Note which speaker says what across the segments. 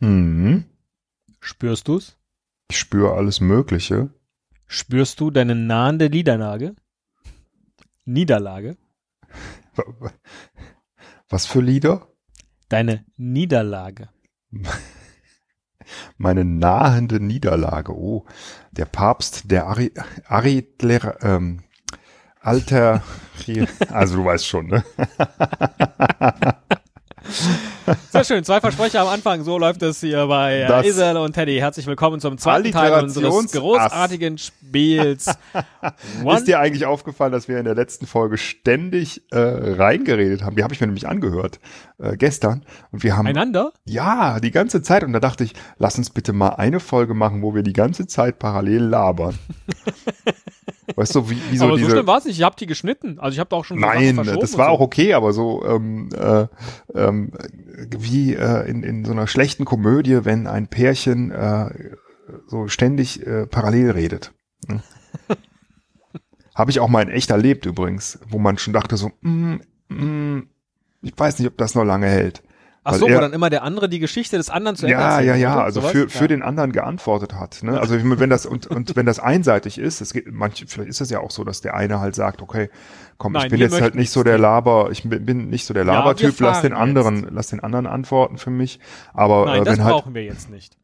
Speaker 1: Hm.
Speaker 2: Spürst du's?
Speaker 1: Spüre alles Mögliche.
Speaker 2: Spürst du deine nahende Niederlage? Niederlage?
Speaker 1: Was für Lieder?
Speaker 2: Deine Niederlage.
Speaker 1: Meine nahende Niederlage. Oh, der Papst, der Ari, Aritler, ähm, Alter, also du weißt schon, ne?
Speaker 2: Sehr schön, zwei Versprecher am Anfang. So läuft es hier bei
Speaker 1: Das-
Speaker 2: Isel und Teddy. Herzlich willkommen zum zweiten Teil unseres großartigen Spiels. One
Speaker 1: Ist dir eigentlich aufgefallen, dass wir in der letzten Folge ständig äh, reingeredet haben? Die habe ich mir nämlich angehört äh, gestern und wir haben
Speaker 2: einander?
Speaker 1: ja die ganze Zeit und da dachte ich, lass uns bitte mal eine Folge machen, wo wir die ganze Zeit parallel labern. weißt du, wie, wie so
Speaker 2: Aber so
Speaker 1: diese
Speaker 2: schlimm war es nicht. Ich habe die geschnitten. Also ich habe da auch schon so
Speaker 1: Nein, das war
Speaker 2: so.
Speaker 1: auch okay, aber so ähm, äh, ähm, wie äh, in, in so einer schlechten Komödie, wenn ein Pärchen äh, so ständig äh, parallel redet. Ne? Habe ich auch mal in echt erlebt übrigens, wo man schon dachte so, mm, mm, ich weiß nicht, ob das noch lange hält.
Speaker 2: Ach so, wo
Speaker 1: er-
Speaker 2: dann immer der andere die Geschichte des anderen zu Ende
Speaker 1: Ja, ja, ja, also
Speaker 2: Sowas?
Speaker 1: für, für
Speaker 2: ja.
Speaker 1: den anderen geantwortet hat. Ne? Also wenn das und, und wenn das einseitig ist, es geht, manche, vielleicht ist es ja auch so, dass der eine halt sagt, okay, komm,
Speaker 2: Nein,
Speaker 1: ich bin jetzt halt nicht so der Laber, ich bin, bin nicht so der
Speaker 2: Ja,
Speaker 1: Labertyp, lass den anderen, lass den anderen antworten für mich. Aber
Speaker 2: Nein,
Speaker 1: äh,
Speaker 2: das
Speaker 1: wenn halt,
Speaker 2: brauchen wir jetzt nicht.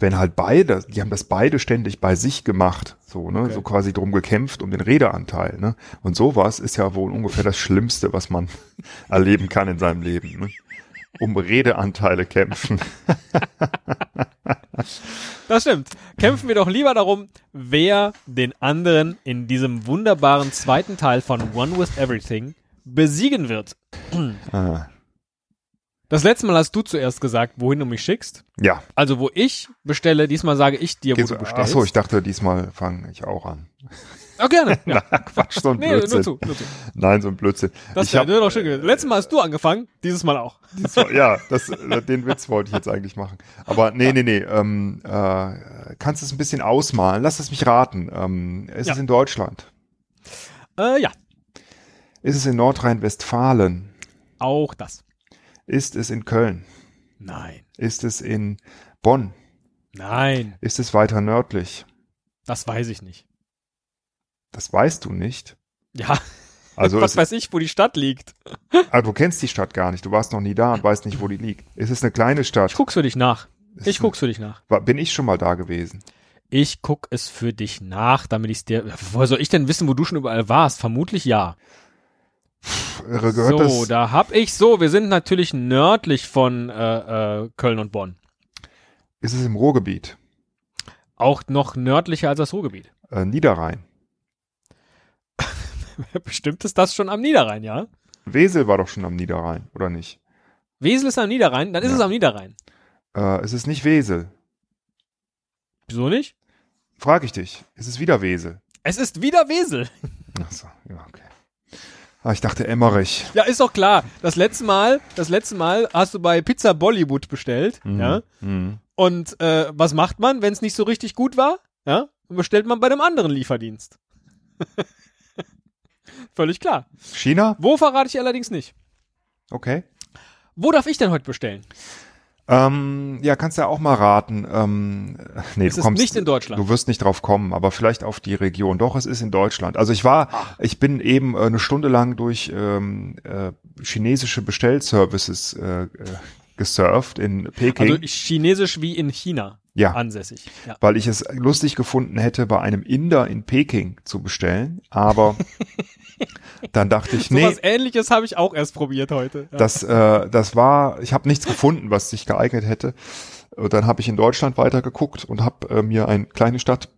Speaker 1: wenn halt beide, die haben das beide ständig bei sich gemacht, so, ne,
Speaker 2: Okay.
Speaker 1: so quasi drum gekämpft um den Redeanteil, ne? Und sowas ist ja wohl ungefähr das Schlimmste, was man erleben kann in seinem Leben, ne? Um Redeanteile kämpfen.
Speaker 2: Das stimmt. Kämpfen wir doch lieber darum, wer den anderen in diesem wunderbaren zweiten Teil von One with Everything besiegen wird.
Speaker 1: Ah,
Speaker 2: Das letzte Mal hast du zuerst gesagt, wohin du mich schickst.
Speaker 1: ja,
Speaker 2: Also wo ich bestelle, diesmal sage ich dir, wo
Speaker 1: Geht's-
Speaker 2: du
Speaker 1: Ach
Speaker 2: bestellst.
Speaker 1: so, ich dachte, diesmal fange ich auch an.
Speaker 2: Oh, gerne. Ja.
Speaker 1: Na, Quatsch, so ein
Speaker 2: Nee,
Speaker 1: Blödsinn.
Speaker 2: nur zu, nur zu.
Speaker 1: Nein, so ein Blödsinn.
Speaker 2: Das
Speaker 1: ich
Speaker 2: wäre
Speaker 1: hab,
Speaker 2: noch schön gewesen. Letztes Mal hast du angefangen, dieses Mal auch.
Speaker 1: diesmal- ja, das, den Witz wollte ich jetzt eigentlich machen. Aber nee, nee, nee. Ähm, äh, kannst du es ein bisschen ausmalen? Lass es mich raten. Ähm, ist
Speaker 2: Ja.
Speaker 1: es in Deutschland?
Speaker 2: Äh, ja,
Speaker 1: Ist es in Nordrhein-Westfalen?
Speaker 2: auch das.
Speaker 1: Ist es in Köln?
Speaker 2: Nein,
Speaker 1: Ist es in Bonn?
Speaker 2: nein,
Speaker 1: Ist es weiter nördlich?
Speaker 2: das weiß ich nicht.
Speaker 1: Das weißt du nicht.
Speaker 2: Ja,
Speaker 1: Also,
Speaker 2: was weiß ich, wo die Stadt liegt.
Speaker 1: ah, du kennst die Stadt gar nicht. Du warst noch nie da und weißt nicht, wo die liegt. Ist es eine kleine Stadt?
Speaker 2: Ich guck's für dich nach.
Speaker 1: Ist
Speaker 2: Ich guck's für dich nach.
Speaker 1: Bin ich schon mal da gewesen?
Speaker 2: Ich guck es für dich nach, damit ich's dir. Woher soll ich denn wissen, wo du schon überall warst? Vermutlich ja.
Speaker 1: Irre, Gehört
Speaker 2: so,
Speaker 1: das,
Speaker 2: da hab ich so. Wir sind natürlich nördlich von äh, äh, Köln und Bonn.
Speaker 1: ist es im Ruhrgebiet?
Speaker 2: Auch noch nördlicher als das Ruhrgebiet.
Speaker 1: Äh, Niederrhein.
Speaker 2: Bestimmt ist das schon am Niederrhein, ja?
Speaker 1: Wesel war doch schon am Niederrhein, oder nicht?
Speaker 2: Wesel ist am Niederrhein, dann ist
Speaker 1: Ja.
Speaker 2: es am Niederrhein.
Speaker 1: Äh, es ist nicht Wesel.
Speaker 2: Wieso nicht?
Speaker 1: Frag ich dich. Ist es wieder Wesel?
Speaker 2: Es ist wieder Wesel.
Speaker 1: Ach so, ja, okay. Ah, ich dachte Emmerich.
Speaker 2: Ja, ist doch klar. Das letzte Mal, das letzte Mal hast du bei Pizza Bollywood bestellt, ja?
Speaker 1: Mhm.
Speaker 2: Und äh, was macht man, wenn es nicht so richtig gut war? Ja? Dann bestellt man bei dem anderen Lieferdienst. Völlig klar.
Speaker 1: China?
Speaker 2: Wo verrate ich allerdings nicht.
Speaker 1: Okay.
Speaker 2: Wo darf ich denn heute bestellen?
Speaker 1: Ähm, ja, kannst ja auch mal raten. Ähm, nee,
Speaker 2: Es
Speaker 1: du kommst,
Speaker 2: nicht in Deutschland.
Speaker 1: Du wirst nicht drauf kommen, aber vielleicht auf die Region. Doch, es ist in Deutschland. Also ich war, ich bin eben äh, eine Stunde lang durch ähm, äh, chinesische Bestellservices äh, äh, gesurft in Peking.
Speaker 2: Also chinesisch wie in China
Speaker 1: ja.
Speaker 2: ansässig. Ja.
Speaker 1: weil ich es lustig gefunden hätte, bei einem Inder in Peking zu bestellen. Aber dann dachte ich,
Speaker 2: So
Speaker 1: nee,
Speaker 2: was ähnliches habe ich auch erst probiert heute. Ja.
Speaker 1: das, äh, das war, ich habe nichts gefunden, was sich geeignet hätte. Und dann habe ich in Deutschland weitergeguckt und habe äh, mir eine kleine Stadt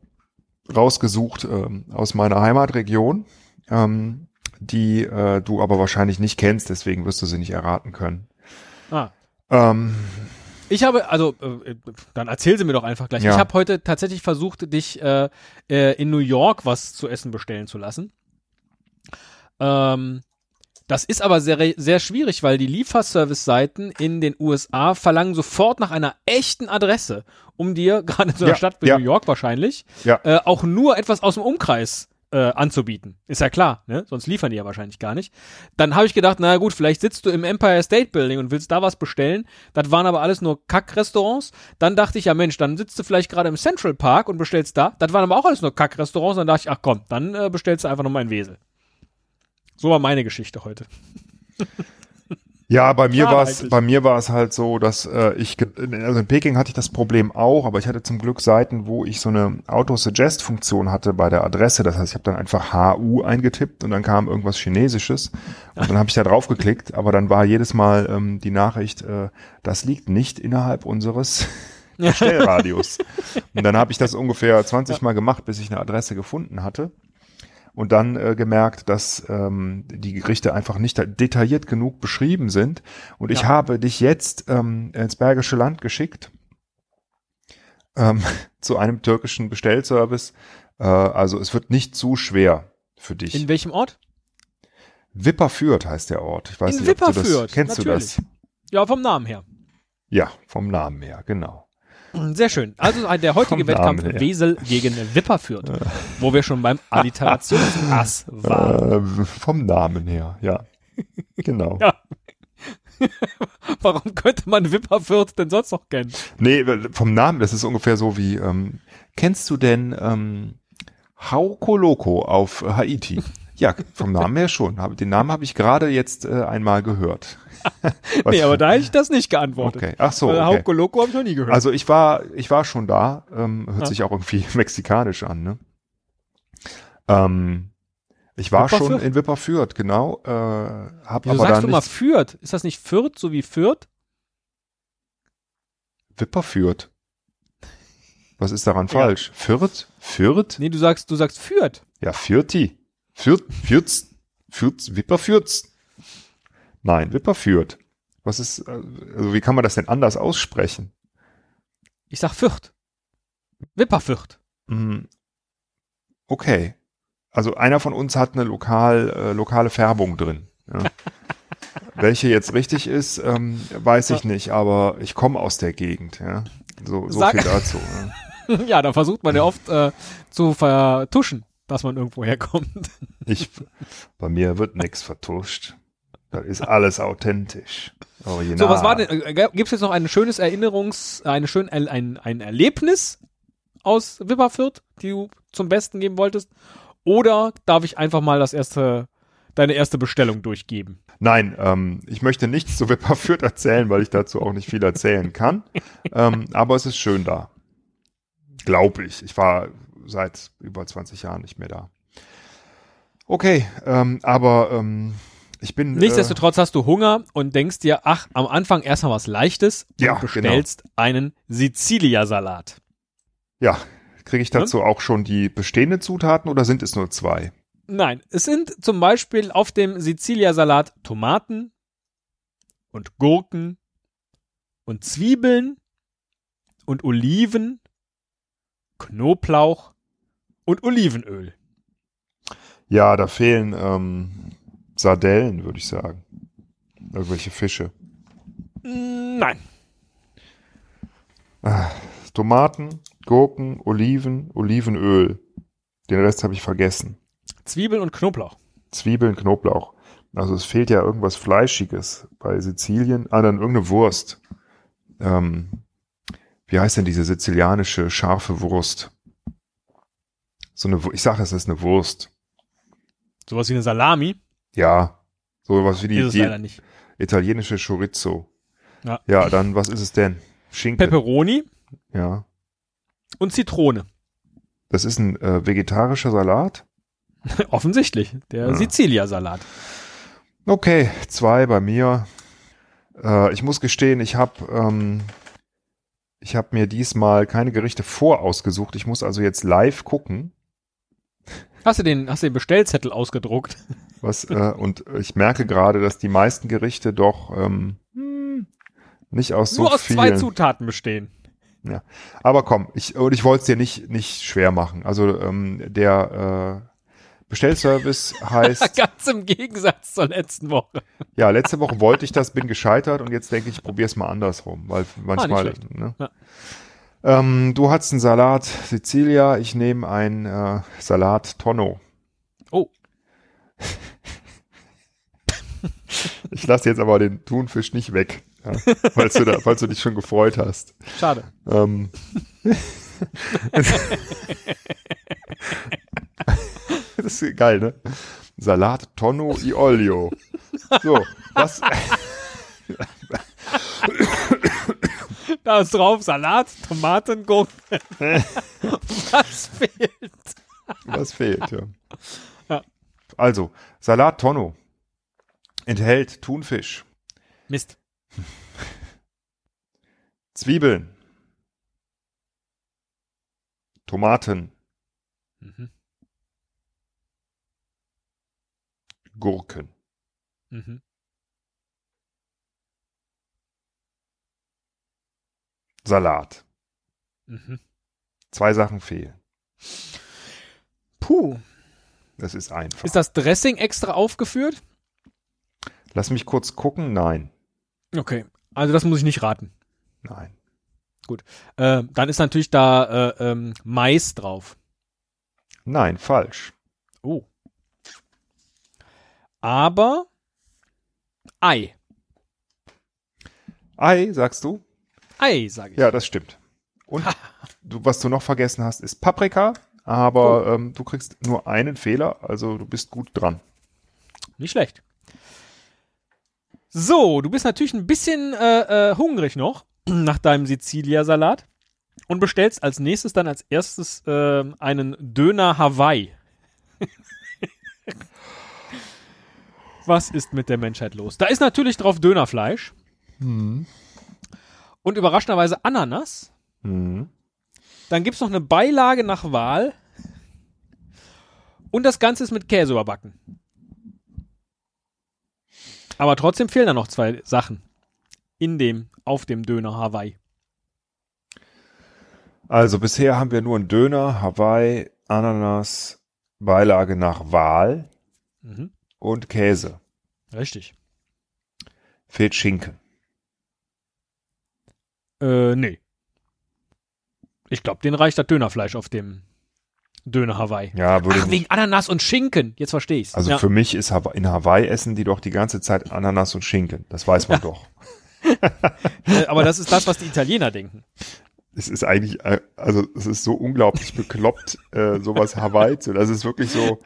Speaker 1: rausgesucht ähm, aus meiner Heimatregion, ähm, die äh, du aber wahrscheinlich nicht kennst, deswegen wirst du sie nicht erraten können.
Speaker 2: ah,
Speaker 1: Ähm,
Speaker 2: Ich habe, also, äh, dann erzähl sie mir doch einfach gleich.
Speaker 1: Ja.
Speaker 2: Ich habe heute tatsächlich versucht, dich äh, äh, in New York was zu essen bestellen zu lassen. Ähm, das ist aber sehr, sehr schwierig, weil die Lieferservice-Seiten in den USA verlangen sofort nach einer echten Adresse, um dir, gerade in so einer
Speaker 1: Ja,
Speaker 2: Stadt wie
Speaker 1: ja.
Speaker 2: New York wahrscheinlich,
Speaker 1: Ja.
Speaker 2: äh, auch nur etwas aus dem Umkreis äh, anzubieten. Ist ja klar, ne? Sonst liefern die ja wahrscheinlich gar nicht. Dann habe ich gedacht, na gut, vielleicht sitzt du im Empire State Building und willst da was bestellen. Das waren aber alles nur Kackrestaurants. Dann dachte ich, ja Mensch, dann sitzt du vielleicht gerade im Central Park und bestellst da. Das waren aber auch alles nur Kackrestaurants. Dann dachte ich, ach komm, dann äh, bestellst du einfach nochmal in Wesel. So war meine Geschichte heute.
Speaker 1: Ja, bei mir war es, bei mir war es halt so, dass äh, ich, also in Peking hatte ich das Problem auch, aber ich hatte zum Glück Seiten, wo ich so eine Auto-Suggest-Funktion hatte bei der Adresse. Das heißt, ich habe dann einfach HU eingetippt und dann kam irgendwas Chinesisches und dann habe ich da drauf geklickt, aber dann war jedes Mal ähm, die Nachricht, äh, das liegt nicht innerhalb unseres Bestellradius. und dann habe ich das ungefähr 20 Mal gemacht, bis ich eine Adresse gefunden hatte und dann äh, gemerkt, dass ähm, die Gerichte einfach nicht detailliert genug beschrieben sind. Und ich
Speaker 2: Ja.
Speaker 1: habe dich jetzt ähm, ins Bergische Land geschickt ähm, zu einem türkischen Bestellservice. Äh, also es wird nicht zu schwer für dich.
Speaker 2: In welchem Ort?
Speaker 1: Wipperfürth heißt der Ort. Ich weiß
Speaker 2: In
Speaker 1: nicht, ob du das
Speaker 2: Wipperfürth,
Speaker 1: kennst
Speaker 2: natürlich.
Speaker 1: du das?
Speaker 2: Ja, vom Namen her.
Speaker 1: Ja, vom Namen her, genau.
Speaker 2: Sehr schön. Also der heutige
Speaker 1: Vom
Speaker 2: Wettkampf
Speaker 1: her.
Speaker 2: Wesel gegen Wipperfürth, wo wir schon beim Alliterationsass waren.
Speaker 1: Äh, vom Namen her, ja. Genau.
Speaker 2: Ja. Warum könnte man Wipperfürth denn sonst noch kennen?
Speaker 1: Nee, vom Namen, das ist ungefähr so wie, ähm, kennst du denn ähm, Hauko Loco auf Haiti? Ja, vom Namen her schon. Den Namen habe ich gerade jetzt äh, einmal gehört.
Speaker 2: Nee, aber da hätte ich das nicht geantwortet.
Speaker 1: Okay, ach so, okay.
Speaker 2: Hauke Loco habe ich noch nie gehört.
Speaker 1: Also ich war, ich war schon da, ähm, hört
Speaker 2: Ja.
Speaker 1: sich auch irgendwie mexikanisch an, ne? Ähm, ich war schon
Speaker 2: Wipperfürth?
Speaker 1: in Wipperfürth, genau. Äh, hab
Speaker 2: du
Speaker 1: aber
Speaker 2: sagst doch mal Fürth. Ist das nicht Fürth, so wie Fürth?
Speaker 1: Wipperfürth. Was ist daran
Speaker 2: Ja.
Speaker 1: falsch? Fürth? Fürth?
Speaker 2: Nee, du sagst, du sagst Fürth.
Speaker 1: Ja, Fürthi. Fürth, Fürth, Fürth, Wipperfürth. Nein, Wipperfürth. Was ist, äh, also wie kann man das denn anders aussprechen?
Speaker 2: Ich sag Fürth. Wipperfürth.
Speaker 1: Hm, Okay. Also einer von uns hat eine lokal, äh, lokale Färbung drin. Ja. Welche jetzt richtig ist, ähm, weiß ich nicht, aber ich komme aus der Gegend. Ja. So, so
Speaker 2: Sag-
Speaker 1: viel dazu. Ja.
Speaker 2: ja, da versucht man ja oft äh, zu vertuschen, dass man irgendwo herkommt.
Speaker 1: Ich, bei mir wird nichts vertuscht. Das ist alles authentisch. Original.
Speaker 2: So, was war denn, äh, gibt es jetzt noch ein schönes Erinnerungs-, eine schön, ein, ein, ein Erlebnis aus Wipperfürth, die du zum Besten geben wolltest? Oder darf ich einfach mal das erste, deine erste Bestellung durchgeben?
Speaker 1: Nein, ähm, ich möchte nichts zu Wipperfürth erzählen, weil ich dazu auch nicht viel erzählen kann. ähm, aber es ist schön da. Glaube ich. Ich war seit über 20 Jahren nicht mehr da. Okay, ähm, aber ähm, ich bin.
Speaker 2: Nichtsdestotrotz hast du Hunger und denkst dir, ach, am Anfang erstmal was Leichtes
Speaker 1: Ja,
Speaker 2: und bestellst einen Siziliasalat.
Speaker 1: Äh, ja, kriege ich dazu auch schon die bestehenden Zutaten oder sind es nur zwei?
Speaker 2: Nein, es sind zum Beispiel auf dem Siziliasalat Tomaten und Gurken und Zwiebeln und Oliven, Knoblauch und Olivenöl.
Speaker 1: Ja, da fehlen ähm, Sardellen, würde ich sagen. Irgendwelche Fische.
Speaker 2: Nein.
Speaker 1: Tomaten, Gurken, Oliven, Olivenöl. Den Rest habe ich vergessen.
Speaker 2: Zwiebeln und Knoblauch.
Speaker 1: Zwiebeln, Knoblauch. Also es fehlt ja irgendwas Fleischiges bei Sizilien. Ah, dann irgendeine Wurst. Ähm, wie heißt denn diese sizilianische scharfe Wurst? So eine, ich sage, es ist eine Wurst.
Speaker 2: Sowas wie eine Salami.
Speaker 1: Ja, sowas wie die,
Speaker 2: ist
Speaker 1: die italienische Chorizo.
Speaker 2: Ja.
Speaker 1: ja, dann was ist es denn? Schinken.
Speaker 2: Pepperoni
Speaker 1: Ja,
Speaker 2: und Zitrone.
Speaker 1: das ist ein äh, vegetarischer Salat.
Speaker 2: Offensichtlich. Der
Speaker 1: Ja.
Speaker 2: Siziliasalat.
Speaker 1: Okay, zwei bei mir. Äh, ich muss gestehen, ich habe ähm, ich habe mir diesmal keine Gerichte vorausgesucht. Ich muss also jetzt live gucken,
Speaker 2: Hast du den, hast du den Bestellzettel ausgedruckt?
Speaker 1: was äh, und ich merke gerade, dass die meisten Gerichte doch ähm, hm, Nicht aus so
Speaker 2: Nur aus
Speaker 1: vielen.
Speaker 2: zwei Zutaten bestehen.
Speaker 1: Ja. Aber komm, ich, und ich wollte es dir nicht, nicht schwer machen. Also ähm, der äh, Bestellservice heißt,
Speaker 2: Ganz im Gegensatz zur letzten Woche.
Speaker 1: ja, letzte Woche wollte ich das, bin gescheitert und jetzt denke ich, ich probiere es mal andersrum, weil manchmal,
Speaker 2: schlecht.
Speaker 1: ne?
Speaker 2: Ja.
Speaker 1: Ähm, du hast einen Salat Sicilia, ich nehme einen äh, Salat Tonno.
Speaker 2: Oh,
Speaker 1: Ich lasse jetzt aber den Thunfisch nicht weg, ja, falls, du da, falls du dich schon gefreut hast.
Speaker 2: schade.
Speaker 1: Ähm, das ist geil, ne? Salat Tonno i Olio. So, was?
Speaker 2: Da ist drauf Salat, Tomaten, Gurken. Was fehlt?
Speaker 1: Was fehlt, ja.
Speaker 2: Ja.
Speaker 1: Also, Salat Tonno enthält Thunfisch,
Speaker 2: Mist.
Speaker 1: Zwiebeln, Tomaten,
Speaker 2: Mhm.
Speaker 1: Gurken,
Speaker 2: Mhm.
Speaker 1: Salat.
Speaker 2: Mhm.
Speaker 1: Zwei Sachen fehlen.
Speaker 2: Puh.
Speaker 1: Das ist einfach.
Speaker 2: Ist das Dressing extra aufgeführt?
Speaker 1: Lass mich kurz gucken. Nein.
Speaker 2: Okay. Also das muss ich nicht raten.
Speaker 1: Nein.
Speaker 2: Äh, dann ist natürlich da äh, ähm, Mais drauf.
Speaker 1: Nein, falsch.
Speaker 2: Oh. Aber Ei.
Speaker 1: Ei, sagst du?
Speaker 2: Ei, sage ich.
Speaker 1: Ja, das stimmt. Und du, was du noch vergessen hast, ist Paprika, aber ähm, du kriegst nur einen Fehler, also du bist gut dran.
Speaker 2: Nicht schlecht. So, du bist natürlich ein bisschen äh, äh, hungrig noch nach deinem Sizilia-Salat und bestellst als nächstes dann als erstes äh, einen Döner Hawaii. Was ist mit der Menschheit los? Da ist natürlich drauf Dönerfleisch und überraschenderweise Ananas.
Speaker 1: Mhm.
Speaker 2: Dann gibt's noch eine Beilage nach Wahl. Und das Ganze ist mit Käse überbacken. Aber trotzdem fehlen da noch zwei Sachen. In dem, auf dem Döner Hawaii.
Speaker 1: Also bisher haben wir nur einen Döner, Hawaii, Ananas, Beilage nach Wahl
Speaker 2: Mhm.
Speaker 1: und Käse.
Speaker 2: Richtig.
Speaker 1: Fehlt Schinken.
Speaker 2: Äh, nee. Ich glaube, den reicht das Dönerfleisch auf dem Döner Hawaii.
Speaker 1: Ja, würde
Speaker 2: Ach, wegen Ananas und Schinken. Jetzt verstehe ich's.
Speaker 1: Also
Speaker 2: ja.
Speaker 1: für mich ist Hawa- in Hawaii essen die doch die ganze Zeit Ananas und Schinken. Das weiß man doch.
Speaker 2: äh, aber das ist das, was die Italiener denken.
Speaker 1: Es ist eigentlich, äh, also es ist so unglaublich bekloppt, äh, sowas Hawaii zu. Das ist wirklich so,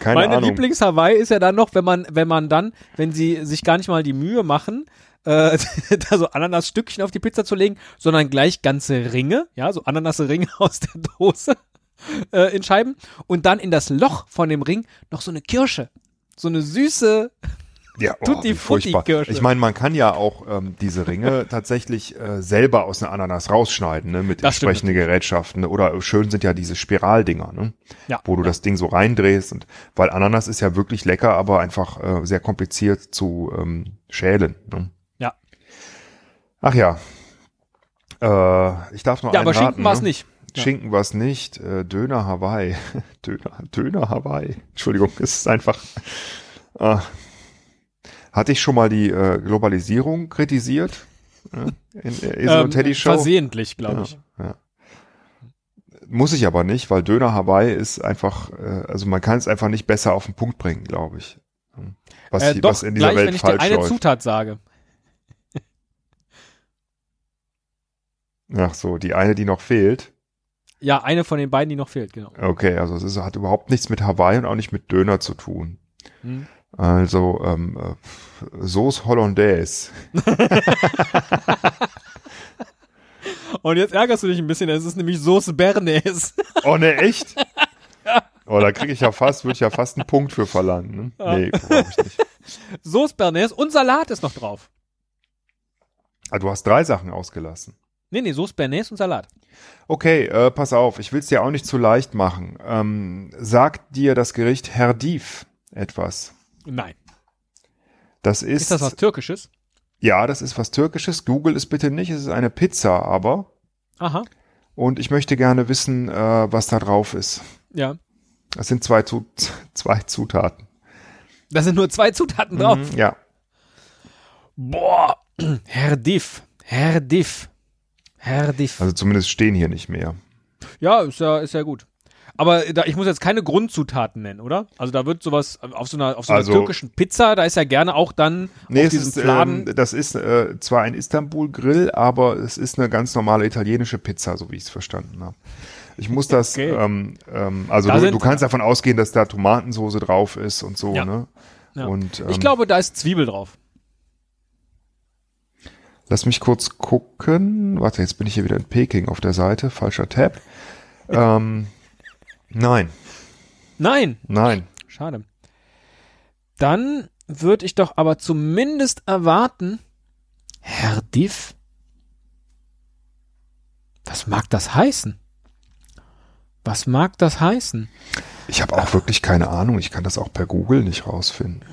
Speaker 1: keine
Speaker 2: Meine
Speaker 1: Ahnung.
Speaker 2: Lieblings-Hawaii ist ja dann noch, wenn man, wenn man dann, wenn sie sich gar nicht mal die Mühe machen, äh, da so Ananasstückchen auf die Pizza zu legen, sondern gleich ganze Ringe, ja, so Ananasringe aus der Dose äh, in Scheiben und dann in das Loch von dem Ring noch so eine Kirsche. So eine süße,
Speaker 1: Ja, oh,
Speaker 2: Tutti Frutti. Kirsche.
Speaker 1: Ich meine, man kann ja auch ähm, diese Ringe tatsächlich äh, selber aus einer Ananas rausschneiden, ne, mit
Speaker 2: Das
Speaker 1: entsprechenden Gerätschaften. Oder schön sind ja diese Spiraldinger, ne?
Speaker 2: Ja.
Speaker 1: wo du das Ding so reindrehst. Und weil Ananas ist ja wirklich lecker, aber einfach äh, sehr kompliziert zu ähm, schälen. Ne?
Speaker 2: Ja.
Speaker 1: Ach ja. Äh, ich darf noch
Speaker 2: Ja,
Speaker 1: einen
Speaker 2: aber
Speaker 1: raten,
Speaker 2: Schinken war es
Speaker 1: ne?
Speaker 2: nicht. Ja.
Speaker 1: Schinken war es nicht. Äh, Döner Hawaii. Döner, Döner Hawaii. Entschuldigung, es ist einfach. Äh, hatte ich schon mal die äh, Globalisierung kritisiert? Äh, in der Esel und Teddy Show?
Speaker 2: Ähm, Versehentlich, glaube
Speaker 1: Ja,
Speaker 2: ich.
Speaker 1: ja. Muss ich aber nicht, weil Döner Hawaii ist einfach, äh, also man kann es einfach nicht besser auf den Punkt bringen, glaube ich. Was,
Speaker 2: Äh, doch,
Speaker 1: was in dieser
Speaker 2: gleich,
Speaker 1: Welt
Speaker 2: wenn ich dir
Speaker 1: falsch
Speaker 2: eine
Speaker 1: läuft.
Speaker 2: Zutat sage.
Speaker 1: Ach so, die eine, die noch fehlt.
Speaker 2: Ja, eine von den beiden, die noch fehlt, genau.
Speaker 1: Okay, also es ist, hat überhaupt nichts mit Hawaii und auch nicht mit Döner zu tun.
Speaker 2: Hm.
Speaker 1: Also ähm, äh, Sauce Hollandaise.
Speaker 2: Und jetzt ärgerst du dich ein bisschen, es ist nämlich Soße Bernays.
Speaker 1: Oh ne, echt? Oh, da kriege ich ja fast, würde ich ja fast einen Punkt für verlangen. Ne? Nee, glaube ich nicht.
Speaker 2: Soße Bernays und Salat ist noch drauf.
Speaker 1: Ah, du hast drei Sachen ausgelassen.
Speaker 2: Nee, nee, Soße Bernays und Salat.
Speaker 1: Okay, äh, pass auf, ich will es dir auch nicht zu leicht machen. Ähm, sagt dir das Gericht Herdiv etwas?
Speaker 2: Nein.
Speaker 1: Das ist,
Speaker 2: Ist das was Türkisches?
Speaker 1: Ja, das ist was Türkisches. Google es bitte nicht. Es ist eine Pizza, aber.
Speaker 2: Aha,
Speaker 1: Und ich möchte gerne wissen, äh, was da drauf ist.
Speaker 2: ja.
Speaker 1: Das sind zwei, Zu zwei Zutaten.
Speaker 2: Da sind nur zwei Zutaten drauf.
Speaker 1: Mhm, ja.
Speaker 2: Boah, Herr Diff, Herr Diff.
Speaker 1: Also zumindest stehen hier nicht mehr.
Speaker 2: ja, ist ja, ist ja gut. Aber da, ich muss jetzt keine Grundzutaten nennen, oder? Also da wird sowas auf so einer, auf so einer
Speaker 1: Also-
Speaker 2: türkischen Pizza, da ist ja gerne auch dann
Speaker 1: Nee,
Speaker 2: auf
Speaker 1: es
Speaker 2: diesem
Speaker 1: ist,
Speaker 2: Fladen.
Speaker 1: ähm, das ist äh, zwar ein Istanbul-Grill, aber es ist eine ganz normale italienische Pizza, so wie ich es verstanden habe. Ich muss das,
Speaker 2: Okay.
Speaker 1: ähm, ähm, also
Speaker 2: Da
Speaker 1: du,
Speaker 2: sind-
Speaker 1: du kannst davon ausgehen, dass da Tomatensoße drauf ist und so,
Speaker 2: Ja.
Speaker 1: ne?
Speaker 2: Ja.
Speaker 1: Und ähm,
Speaker 2: ich glaube, da ist Zwiebel drauf.
Speaker 1: Lass mich kurz gucken. Warte, jetzt bin ich hier wieder in Peking auf der Seite, falscher Tab. ähm, nein,
Speaker 2: Nein,
Speaker 1: nein.
Speaker 2: schade. Dann würde ich doch aber zumindest erwarten, Herr Diff, was mag das heißen? Was mag das heißen?
Speaker 1: Ich habe auch wirklich keine Ahnung. Ich kann das auch per Google nicht rausfinden.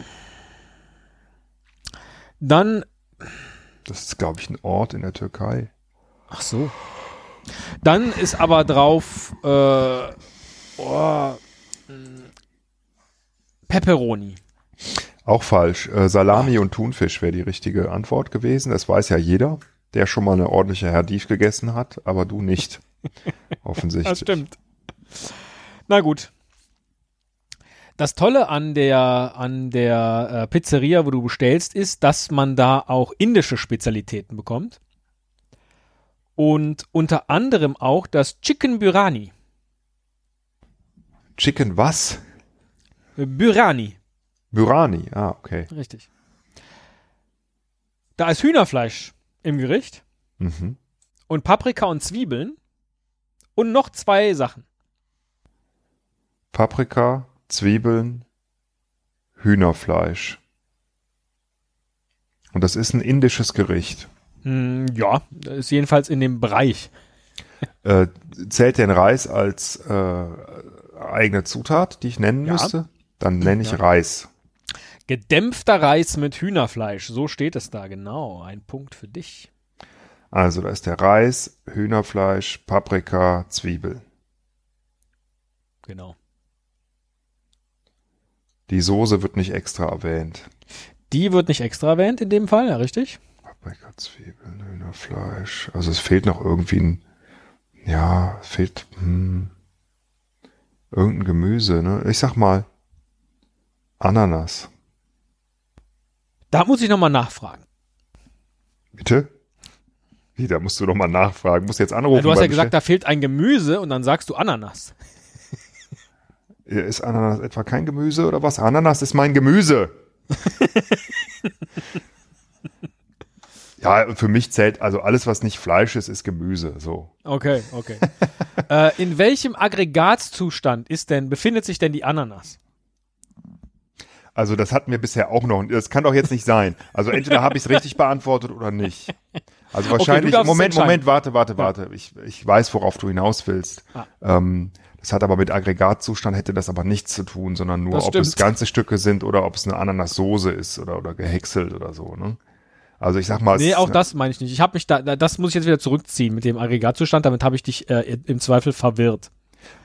Speaker 2: Dann,
Speaker 1: Das ist, glaube ich, ein Ort in der Türkei.
Speaker 2: ach so. Dann ist aber drauf, äh, oh, mh, Pepperoni.
Speaker 1: Auch falsch. Äh, Salami und Thunfisch wäre die richtige Antwort gewesen. Das weiß ja jeder, der schon mal eine ordentliche Herdif gegessen hat, aber du nicht. Offensichtlich.
Speaker 2: Das stimmt. Na gut. Das Tolle an der, an der äh, Pizzeria, wo du bestellst, ist, dass man da auch indische Spezialitäten bekommt. Und unter anderem auch das Chicken Biryani.
Speaker 1: Chicken was?
Speaker 2: Biryani,
Speaker 1: Burani. Ah, okay.
Speaker 2: richtig. Da ist Hühnerfleisch im Gericht
Speaker 1: Mhm.
Speaker 2: und Paprika und Zwiebeln und noch zwei Sachen.
Speaker 1: Paprika, Zwiebeln, Hühnerfleisch. Und das ist ein indisches Gericht.
Speaker 2: Hm, ja, ist jedenfalls in dem Bereich.
Speaker 1: Äh, zählt denn Reis als äh, eigene Zutat, die ich nennen
Speaker 2: Ja.
Speaker 1: müsste? Dann nenne ich
Speaker 2: Ja.
Speaker 1: Reis.
Speaker 2: Gedämpfter Reis mit Hühnerfleisch, so steht es da genau. Ein Punkt für dich.
Speaker 1: Also da ist der Reis, Hühnerfleisch, Paprika, Zwiebel.
Speaker 2: Genau.
Speaker 1: Die Soße wird nicht extra erwähnt.
Speaker 2: Die wird nicht extra erwähnt in dem Fall, ja, richtig?
Speaker 1: Paprika, Zwiebeln, Hühnerfleisch. Also es fehlt noch irgendwie ein, ja, es fehlt hm, irgendein Gemüse. Ne? Ich sag mal Ananas.
Speaker 2: Da muss ich nochmal nachfragen.
Speaker 1: Bitte? Wie, da musst du doch mal nachfragen. Musst jetzt anrufen.
Speaker 2: du hast ja gesagt, da fehlt ein Gemüse und dann sagst du Ananas.
Speaker 1: Bestell- Ist Ananas etwa kein Gemüse oder was? Ananas ist mein Gemüse. ja, für mich zählt, also alles, was nicht Fleisch ist, ist Gemüse. So.
Speaker 2: Okay, okay. äh, in welchem Aggregatzustand ist denn, befindet sich denn die Ananas?
Speaker 1: Also das hatten wir bisher auch noch. Das kann doch jetzt nicht sein. Also entweder habe ich es richtig beantwortet oder nicht. Also wahrscheinlich.
Speaker 2: es
Speaker 1: Moment. Moment, warte, warte, warte. Ich, ich weiß, worauf du hinaus willst.
Speaker 2: Ah.
Speaker 1: Ähm, das hat aber mit Aggregatzustand hätte das aber nichts zu tun, sondern nur,
Speaker 2: Das
Speaker 1: ob es ganze Stücke sind oder ob es eine Ananassoße ist oder, oder gehäckselt oder so. Ne? Also ich sag mal,
Speaker 2: Nee, auch das meine ich nicht. Ich habe mich da, da- das muss ich jetzt wieder zurückziehen mit dem Aggregatzustand, damit habe ich dich äh, im Zweifel verwirrt.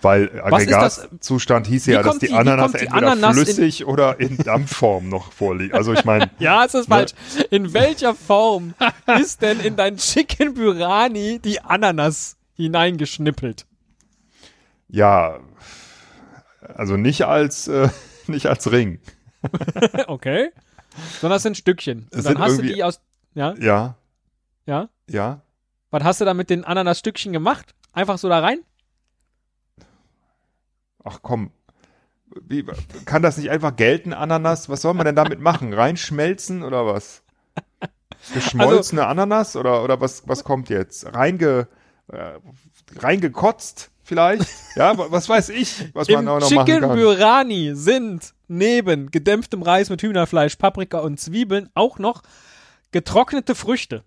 Speaker 1: Weil? Aggregatzustand hieß ja, dass die
Speaker 2: die-
Speaker 1: Ananas
Speaker 2: die
Speaker 1: entweder
Speaker 2: Ananas in-
Speaker 1: flüssig oder in Dampfform noch vorliegt. Also ich meine,
Speaker 2: Ja, es ist
Speaker 1: Ne?
Speaker 2: falsch. In welcher Form ist denn in dein Chicken Burani die Ananas hineingeschnippelt?
Speaker 1: Ja, also nicht als äh, nicht als Ring.
Speaker 2: okay. Sondern es sind Stückchen.
Speaker 1: Es
Speaker 2: dann
Speaker 1: sind
Speaker 2: hast du die aus. Ja,
Speaker 1: Ja,
Speaker 2: ja.
Speaker 1: ja.
Speaker 2: Was hast du da mit den Ananasstückchen gemacht? Einfach so da rein?
Speaker 1: Ach komm. Wie, kann das nicht einfach gelten, Ananas? Was soll man denn damit machen? Reinschmelzen oder was? Geschmolzene
Speaker 2: Also
Speaker 1: Ananas oder, oder was, was kommt jetzt? Reinge, äh, reingekotzt vielleicht? Ja, wa- was weiß ich, was man auch noch machen
Speaker 2: Chicken
Speaker 1: kann.
Speaker 2: Burani sind neben gedämpftem Reis mit Hühnerfleisch, Paprika und Zwiebeln auch noch getrocknete Früchte.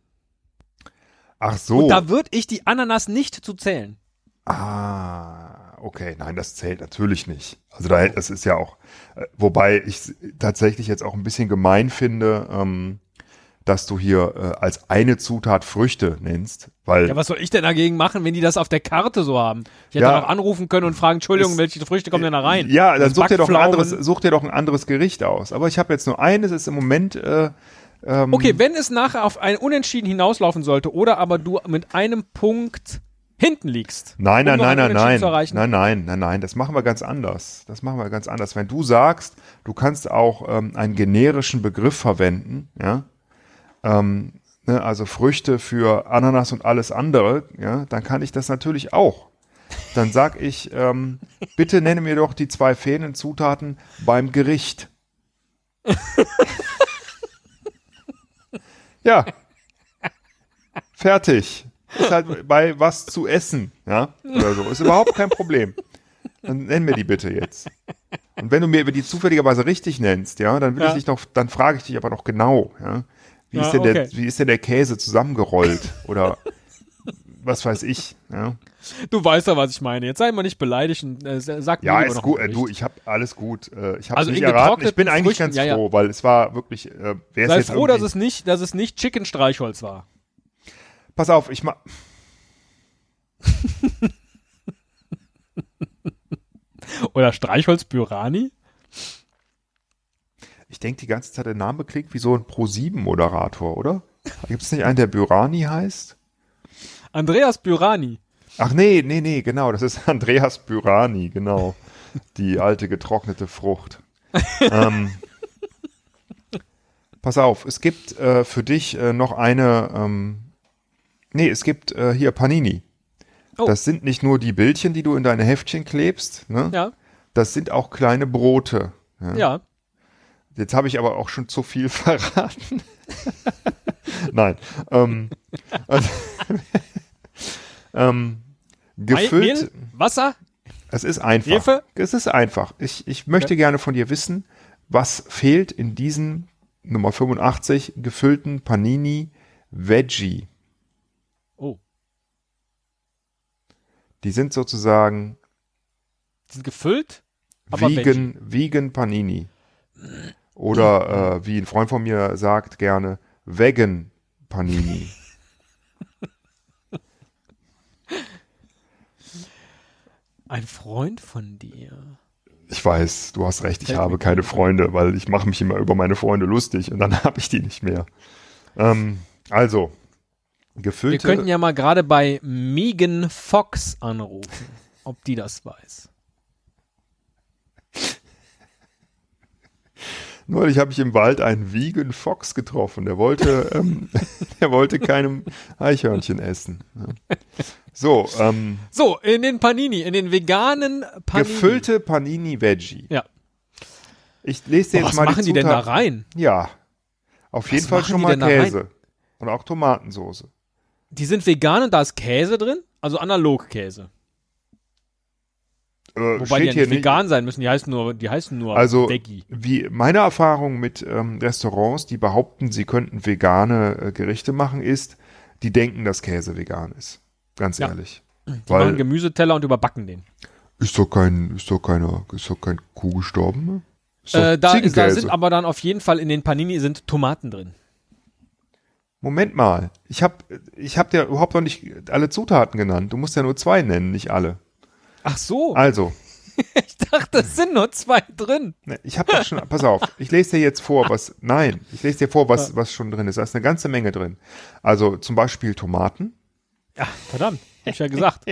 Speaker 1: Ach so.
Speaker 2: Und da würde ich die Ananas nicht zu zählen.
Speaker 1: Ah, okay, nein, das zählt natürlich nicht. Also da, das ist ja auch, äh, wobei ich tatsächlich jetzt auch ein bisschen gemein finde, ähm, dass du hier äh, als eine Zutat Früchte nennst, weil
Speaker 2: Ja, was soll ich denn dagegen machen, wenn die das auf der Karte so haben? Ich hätte
Speaker 1: Ja.
Speaker 2: doch anrufen können und fragen, Entschuldigung,
Speaker 1: Es-
Speaker 2: welche Früchte kommen denn da rein?
Speaker 1: ja, dann such dir doch ein anderes, such dir doch ein anderes Gericht aus. Aber ich habe jetzt nur eines, ist im Moment äh, ähm,
Speaker 2: Okay, wenn es nachher auf ein Unentschieden hinauslaufen sollte oder aber du mit einem Punkt hinten liegst.
Speaker 1: Nein,
Speaker 2: um
Speaker 1: nein,
Speaker 2: noch
Speaker 1: nein,
Speaker 2: ein
Speaker 1: nein, nein, nein, nein, nein, nein, das machen wir ganz anders. Das machen wir ganz anders. Wenn du sagst, du kannst auch ähm, einen generischen Begriff verwenden, ja, ähm, ne, also Früchte für Ananas und alles andere, ja, dann kann ich das natürlich auch. Dann sag ich, ähm, bitte nenne mir doch die zwei fehlenden Zutaten beim Gericht. ja. Fertig. Ist halt bei was zu essen, ja, oder so. Ist überhaupt kein Problem. Dann nenn mir die bitte jetzt. Und wenn du mir die zufälligerweise richtig nennst, ja, dann will
Speaker 2: Ja.
Speaker 1: ich dich noch, dann frage ich dich aber noch genau, ja. Wie,
Speaker 2: Ja,
Speaker 1: ist denn der,
Speaker 2: okay.
Speaker 1: wie ist denn der Käse zusammengerollt? Oder was weiß ich, ja.
Speaker 2: Du weißt ja, was ich meine. Jetzt sei mal nicht beleidigt und äh, sag mir
Speaker 1: Ja,
Speaker 2: lieber
Speaker 1: ist gut. Äh, du, ich habe alles gut. Äh, ich habe
Speaker 2: Also
Speaker 1: nicht erraten. Ich bin eigentlich
Speaker 2: Früchten,
Speaker 1: ganz
Speaker 2: ja,
Speaker 1: froh, weil es war wirklich. Äh,
Speaker 2: Sei froh, dass es nicht, dass es nicht Chicken Streichholz war.
Speaker 1: Pass auf, ich mach.
Speaker 2: Oder Streichholz Bürani?
Speaker 1: Ich denke die ganze Zeit, der Name klingt wie so ein Pro-7-Moderator, oder? Gibt es nicht einen, der Bürani heißt?
Speaker 2: Andreas Bürani.
Speaker 1: Ach nee, nee, nee, genau. Das ist Andreas Bürani, genau. Die alte getrocknete Frucht. ähm, pass auf, es gibt äh, für dich äh, noch eine. Ähm, nee, es gibt äh, hier Panini.
Speaker 2: Oh.
Speaker 1: Das sind nicht nur die Bildchen, die du in deine Heftchen klebst. Ne?
Speaker 2: Ja,
Speaker 1: Das sind auch kleine Brote. Ja.
Speaker 2: ja.
Speaker 1: Jetzt habe ich aber auch schon zu viel verraten. Nein. Ähm, also, ähm, gefüllt.
Speaker 2: Mehl, Wasser,
Speaker 1: Es ist einfach.
Speaker 2: Hefe?
Speaker 1: Es ist einfach. Ich, ich möchte gerne von dir wissen, was fehlt in diesem Nummer 85 gefüllten Panini Veggie.
Speaker 2: Oh,
Speaker 1: Die sind sozusagen
Speaker 2: die sind gefüllt, aber
Speaker 1: vegan, vegan Panini. Oder äh, wie ein Freund von mir sagt gerne, Vegan Panini.
Speaker 2: ein Freund von dir.
Speaker 1: Ich weiß, du hast recht, ich
Speaker 2: Fällt
Speaker 1: habe keine
Speaker 2: kein-
Speaker 1: Freunde, weil ich mache mich immer über meine Freunde lustig und dann habe ich die nicht mehr. Ähm, also,
Speaker 2: Wir
Speaker 1: gefüllte...
Speaker 2: könnten ja mal gerade bei Megan Fox anrufen, ob die das weiß.
Speaker 1: Neulich habe ich im Wald einen Vegan Fox getroffen. Der wollte, ähm, der wollte keinem Eichhörnchen essen. Ja. So, ähm,
Speaker 2: So, in den Panini, in den veganen Panini.
Speaker 1: gefüllte Panini Veggie.
Speaker 2: Ja.
Speaker 1: Ich lese dir
Speaker 2: Boah,
Speaker 1: jetzt
Speaker 2: was
Speaker 1: mal
Speaker 2: machen
Speaker 1: die
Speaker 2: die denn da
Speaker 1: Zutaten.
Speaker 2: rein?
Speaker 1: Ja, auf jeden Fall schon mal? Käse und auch Tomatensoße.
Speaker 2: Die sind vegan und da ist Käse drin, also Analogkäse.
Speaker 1: Äh,
Speaker 2: Wobei die ja nicht vegan sein müssen, die heißen nur, die heißen nur
Speaker 1: Also
Speaker 2: Veggie.
Speaker 1: wie meine Erfahrung mit ähm, Restaurants, die behaupten, sie könnten vegane äh, Gerichte machen, ist, die denken, dass Käse vegan ist. Ganz
Speaker 2: Ja.
Speaker 1: ehrlich.
Speaker 2: Die machen
Speaker 1: Weil
Speaker 2: Gemüseteller und überbacken den.
Speaker 1: ist doch kein, ist doch keiner, ist doch kein Kuh gestorben. Ne?
Speaker 2: Äh, da, da sind aber dann auf jeden Fall in den Panini sind Tomaten drin.
Speaker 1: Moment mal, ich habe ich hab dir überhaupt noch nicht alle Zutaten genannt. Du musst ja nur zwei nennen, nicht alle.
Speaker 2: Ach so,
Speaker 1: Also,
Speaker 2: ich dachte, es sind nur zwei drin.
Speaker 1: ich habe das schon, pass auf, ich lese dir jetzt vor, was, nein, ich lese dir vor, was, was schon drin ist. Da ist eine ganze Menge drin. Also zum Beispiel Tomaten.
Speaker 2: Ja, verdammt, hab ich ja gesagt.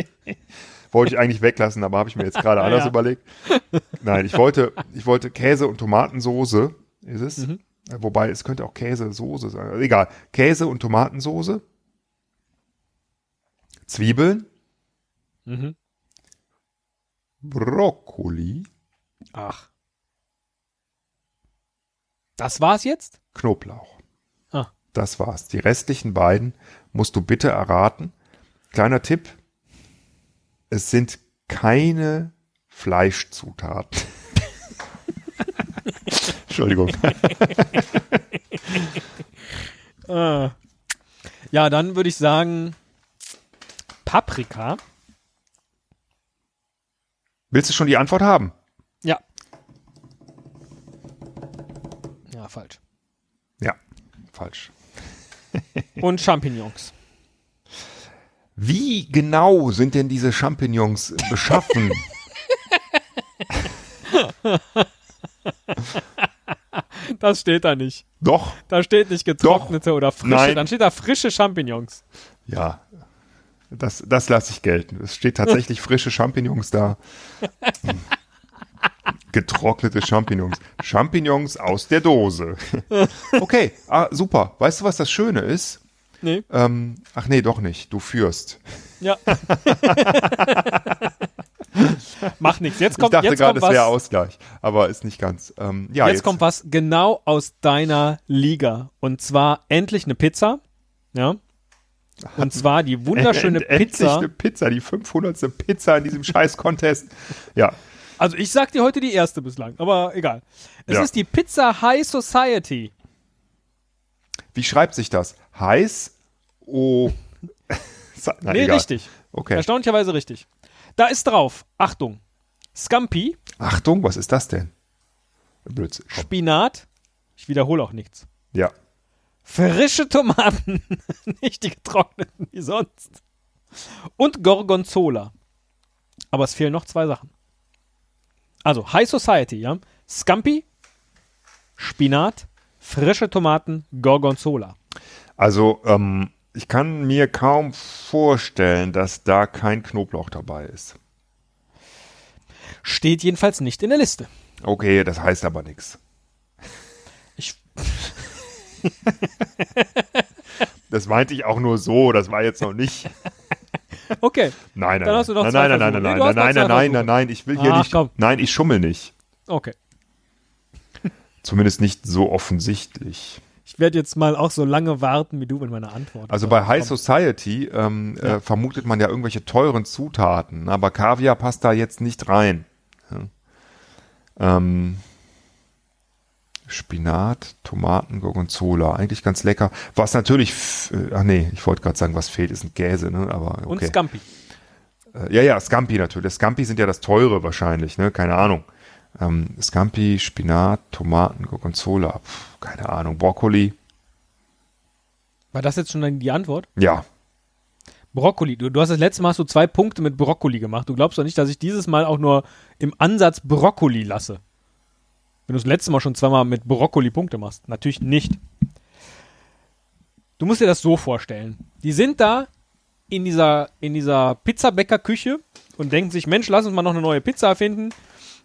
Speaker 1: Wollte ich eigentlich weglassen, aber habe ich mir jetzt gerade anders
Speaker 2: ja.
Speaker 1: überlegt. Nein, ich wollte, ich wollte Käse und Tomatensoße, ist es?
Speaker 2: Mhm.
Speaker 1: Wobei, es könnte auch Käsesoße sein. Also egal. Käse und Tomatensoße. Zwiebeln.
Speaker 2: Mhm.
Speaker 1: Brokkoli.
Speaker 2: Ach. Das war's jetzt?
Speaker 1: Knoblauch.
Speaker 2: Ah.
Speaker 1: Das war's. Die restlichen beiden musst du bitte erraten. Kleiner Tipp. Es sind keine Fleischzutaten. Entschuldigung.
Speaker 2: Äh. Ja, dann würde ich sagen Paprika.
Speaker 1: Willst du schon die Antwort haben?
Speaker 2: Ja. Ja, falsch.
Speaker 1: Ja, falsch.
Speaker 2: und Champignons.
Speaker 1: Wie genau sind denn diese Champignons beschaffen?
Speaker 2: Das steht da nicht.
Speaker 1: Doch,
Speaker 2: Da steht nicht getrocknete oder frische,
Speaker 1: Nein.
Speaker 2: dann steht da frische Champignons.
Speaker 1: ja. Das, das lasse ich gelten. Es steht tatsächlich frische Champignons da. Getrocknete Champignons. Champignons aus der Dose. Okay, ah, super. Weißt du, was das Schöne ist?
Speaker 2: Nee.
Speaker 1: Ähm, ach nee, doch nicht. Du führst.
Speaker 2: Ja. Mach nichts. Jetzt
Speaker 1: Ich
Speaker 2: kommt,
Speaker 1: dachte
Speaker 2: jetzt
Speaker 1: gerade, es wäre Ausgleich, aber ist nicht ganz. Ähm, ja,
Speaker 2: jetzt, kommt was genau aus deiner Liga. Und zwar endlich eine Pizza. Ja. Und zwar die wunderschöne
Speaker 1: End-
Speaker 2: Pizza.
Speaker 1: eine Pizza, die 500. Pizza in diesem Scheiß-Contest. Ja,
Speaker 2: Also ich sag dir heute die erste bislang, aber egal. Es
Speaker 1: Ja.
Speaker 2: ist die Pizza High Society.
Speaker 1: wie schreibt sich das? Heiß? Oh. Na,
Speaker 2: nee,
Speaker 1: egal.
Speaker 2: richtig.
Speaker 1: Okay.
Speaker 2: Erstaunlicherweise richtig. Da ist drauf, Achtung, Scampi,
Speaker 1: Achtung, was ist das denn? Blödsinn. Komm.
Speaker 2: Spinat, ich wiederhole auch nichts.
Speaker 1: Ja.
Speaker 2: Frische Tomaten, nicht die getrockneten wie sonst. Und Gorgonzola. Aber es fehlen noch zwei Sachen. Also High Society, ja. Scampi, Spinat, frische Tomaten, Gorgonzola.
Speaker 1: Also, ähm, ich kann mir kaum vorstellen, dass da kein Knoblauch dabei ist.
Speaker 2: Steht jedenfalls nicht in der Liste.
Speaker 1: Okay, das heißt aber nichts.
Speaker 2: Ich,
Speaker 1: Das meinte ich auch nur so, das war jetzt noch nicht.
Speaker 2: okay,
Speaker 1: Nein, nein,
Speaker 2: Dann hast du noch
Speaker 1: nein,
Speaker 2: zwei
Speaker 1: nein, nein, nein, nein, nein, nein, nein, nein,
Speaker 2: Versuche.
Speaker 1: nein, ich will hier
Speaker 2: Ach,
Speaker 1: nicht.
Speaker 2: komm.
Speaker 1: Nein, ich schummel nicht.
Speaker 2: okay.
Speaker 1: Zumindest nicht so offensichtlich.
Speaker 2: Ich werde jetzt mal auch so lange warten wie du mit meiner Antwort.
Speaker 1: Also bei High Society ähm, äh, vermutet man ja irgendwelche teuren Zutaten, aber Kaviar passt da jetzt nicht rein. Ja. Ähm, Spinat, Tomaten, Gorgonzola, eigentlich ganz lecker. Was natürlich, äh, ach nee, ich wollte gerade sagen, was fehlt, ist ein Käse, ne? Aber okay.
Speaker 2: Und Scampi.
Speaker 1: Äh, ja, ja, Scampi natürlich. Scampi sind ja das teure wahrscheinlich, ne? Keine Ahnung. Ähm, Scampi, Spinat, Tomaten, Gorgonzola, pf, keine Ahnung, Brokkoli.
Speaker 2: War das jetzt schon die Antwort?
Speaker 1: Ja,
Speaker 2: Brokkoli. Du, du hast das letzte Mal du zwei Punkte mit Brokkoli gemacht. Du glaubst doch nicht, dass ich dieses Mal auch nur im Ansatz Brokkoli lasse. Wenn du das letzte Mal schon zweimal mit Brokkoli Punkte machst. Natürlich nicht. Du musst dir das so vorstellen. Die sind da in dieser, in dieser Pizzabäckerküche und denken sich, Mensch, lass uns mal noch eine neue Pizza erfinden.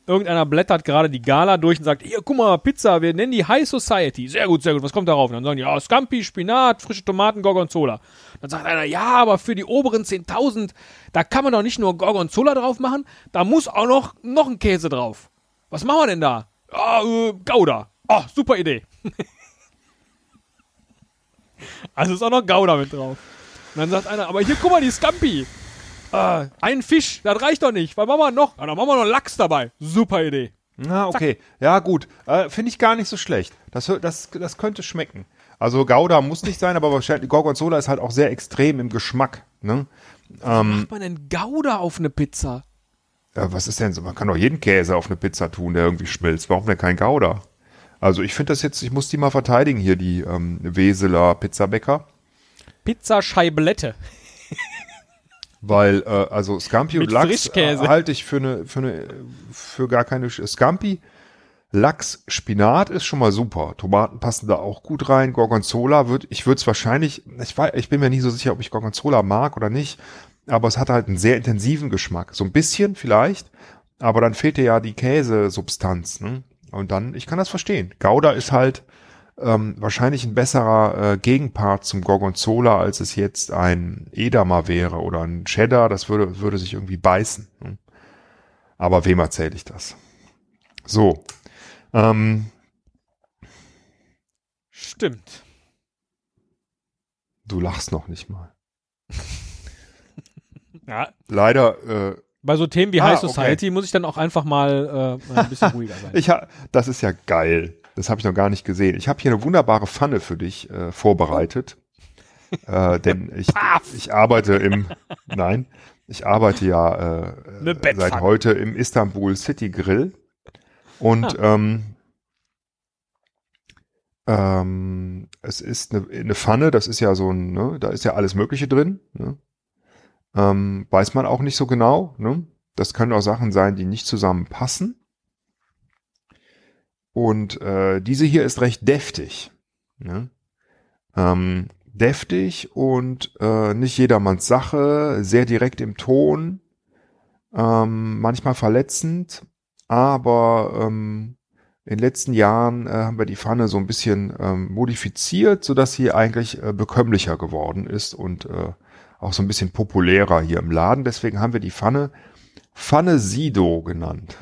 Speaker 2: Irgendeiner blättert gerade die Gala durch und sagt, hier, guck mal, Pizza, wir nennen die High Society. Sehr gut, sehr gut, was kommt darauf? Und dann sagen die, ja, Scampi, Spinat, frische Tomaten, Gorgonzola. Dann sagt einer, ja, aber für die oberen 10.000, da kann man doch nicht nur Gorgonzola drauf machen, da muss auch noch, noch ein Käse drauf. Was machen wir denn da? Ja, äh, Gouda. Oh, super Idee. also ist auch noch Gouda mit drauf. Und dann sagt einer, aber hier, guck mal, die Scampi. Äh, ein Fisch, das reicht doch nicht. Was machen wir noch? Ja, dann machen wir noch Lachs dabei. Super Idee.
Speaker 1: Na, okay. Ja, gut. Äh, Finde ich gar nicht so schlecht. Das, das, das könnte schmecken. Also Gouda muss nicht sein, aber wahrscheinlich Gorgonzola ist halt auch sehr extrem im Geschmack. Ne?
Speaker 2: Macht man denn Gouda auf eine Pizza?
Speaker 1: Äh, was ist denn so? Man kann doch jeden Käse auf eine Pizza tun, der irgendwie schmilzt. Warum denn kein Gouda? Also ich finde das jetzt, ich muss die mal verteidigen hier, die ähm, Weseler Pizzabäcker.
Speaker 2: Pizzascheiblette.
Speaker 1: Weil, äh, also Scampi und Lachs äh, halte ich für eine, für eine, für gar keine, Scampi, Lachs, Spinat ist schon mal super. Tomaten passen da auch gut rein. Gorgonzola wird, ich würde es wahrscheinlich, ich weiß, ich bin mir nicht so sicher, ob ich Gorgonzola mag oder nicht, aber es hat halt einen sehr intensiven Geschmack. So ein bisschen vielleicht, aber dann fehlt dir ja die Käsesubstanz, ne? Und dann, ich kann das verstehen. Gouda ist halt, ähm, wahrscheinlich ein besserer äh, Gegenpart zum Gorgonzola, als es jetzt ein Edamer wäre oder ein Cheddar, das würde, würde sich irgendwie beißen. ne? Aber wem erzähle ich das? So. Ähm,
Speaker 2: Stimmt.
Speaker 1: du lachst noch nicht mal.
Speaker 2: Ja,
Speaker 1: Leider, äh,
Speaker 2: bei so Themen wie
Speaker 1: Ah,
Speaker 2: High
Speaker 1: okay.
Speaker 2: Society muss ich dann auch einfach mal äh, ein bisschen ruhiger sein.
Speaker 1: ich ha das ist ja geil. Das habe ich noch gar nicht gesehen. Ich habe hier eine wunderbare Pfanne für dich äh, vorbereitet. äh, denn ich, ich arbeite im, nein, ich arbeite ja äh, seit heute im Istanbul City Grill. Und ähm, Ähm, es ist eine, eine Pfanne, das ist ja so ein, ne, da ist ja alles Mögliche drin. Ne? Ähm, weiß man auch nicht so genau. Ne? Das können auch Sachen sein, die nicht zusammenpassen. Und äh, diese hier ist recht deftig. Ne? Ähm, deftig und äh, nicht jedermanns Sache, sehr direkt im Ton, ähm, manchmal verletzend, aber ähm, in den letzten Jahren äh, haben wir die Pfanne so ein bisschen ähm, modifiziert, sodass sie eigentlich äh, bekömmlicher geworden ist und äh, auch so ein bisschen populärer hier im Laden. Deswegen haben wir die Pfanne Pfanne Sido genannt.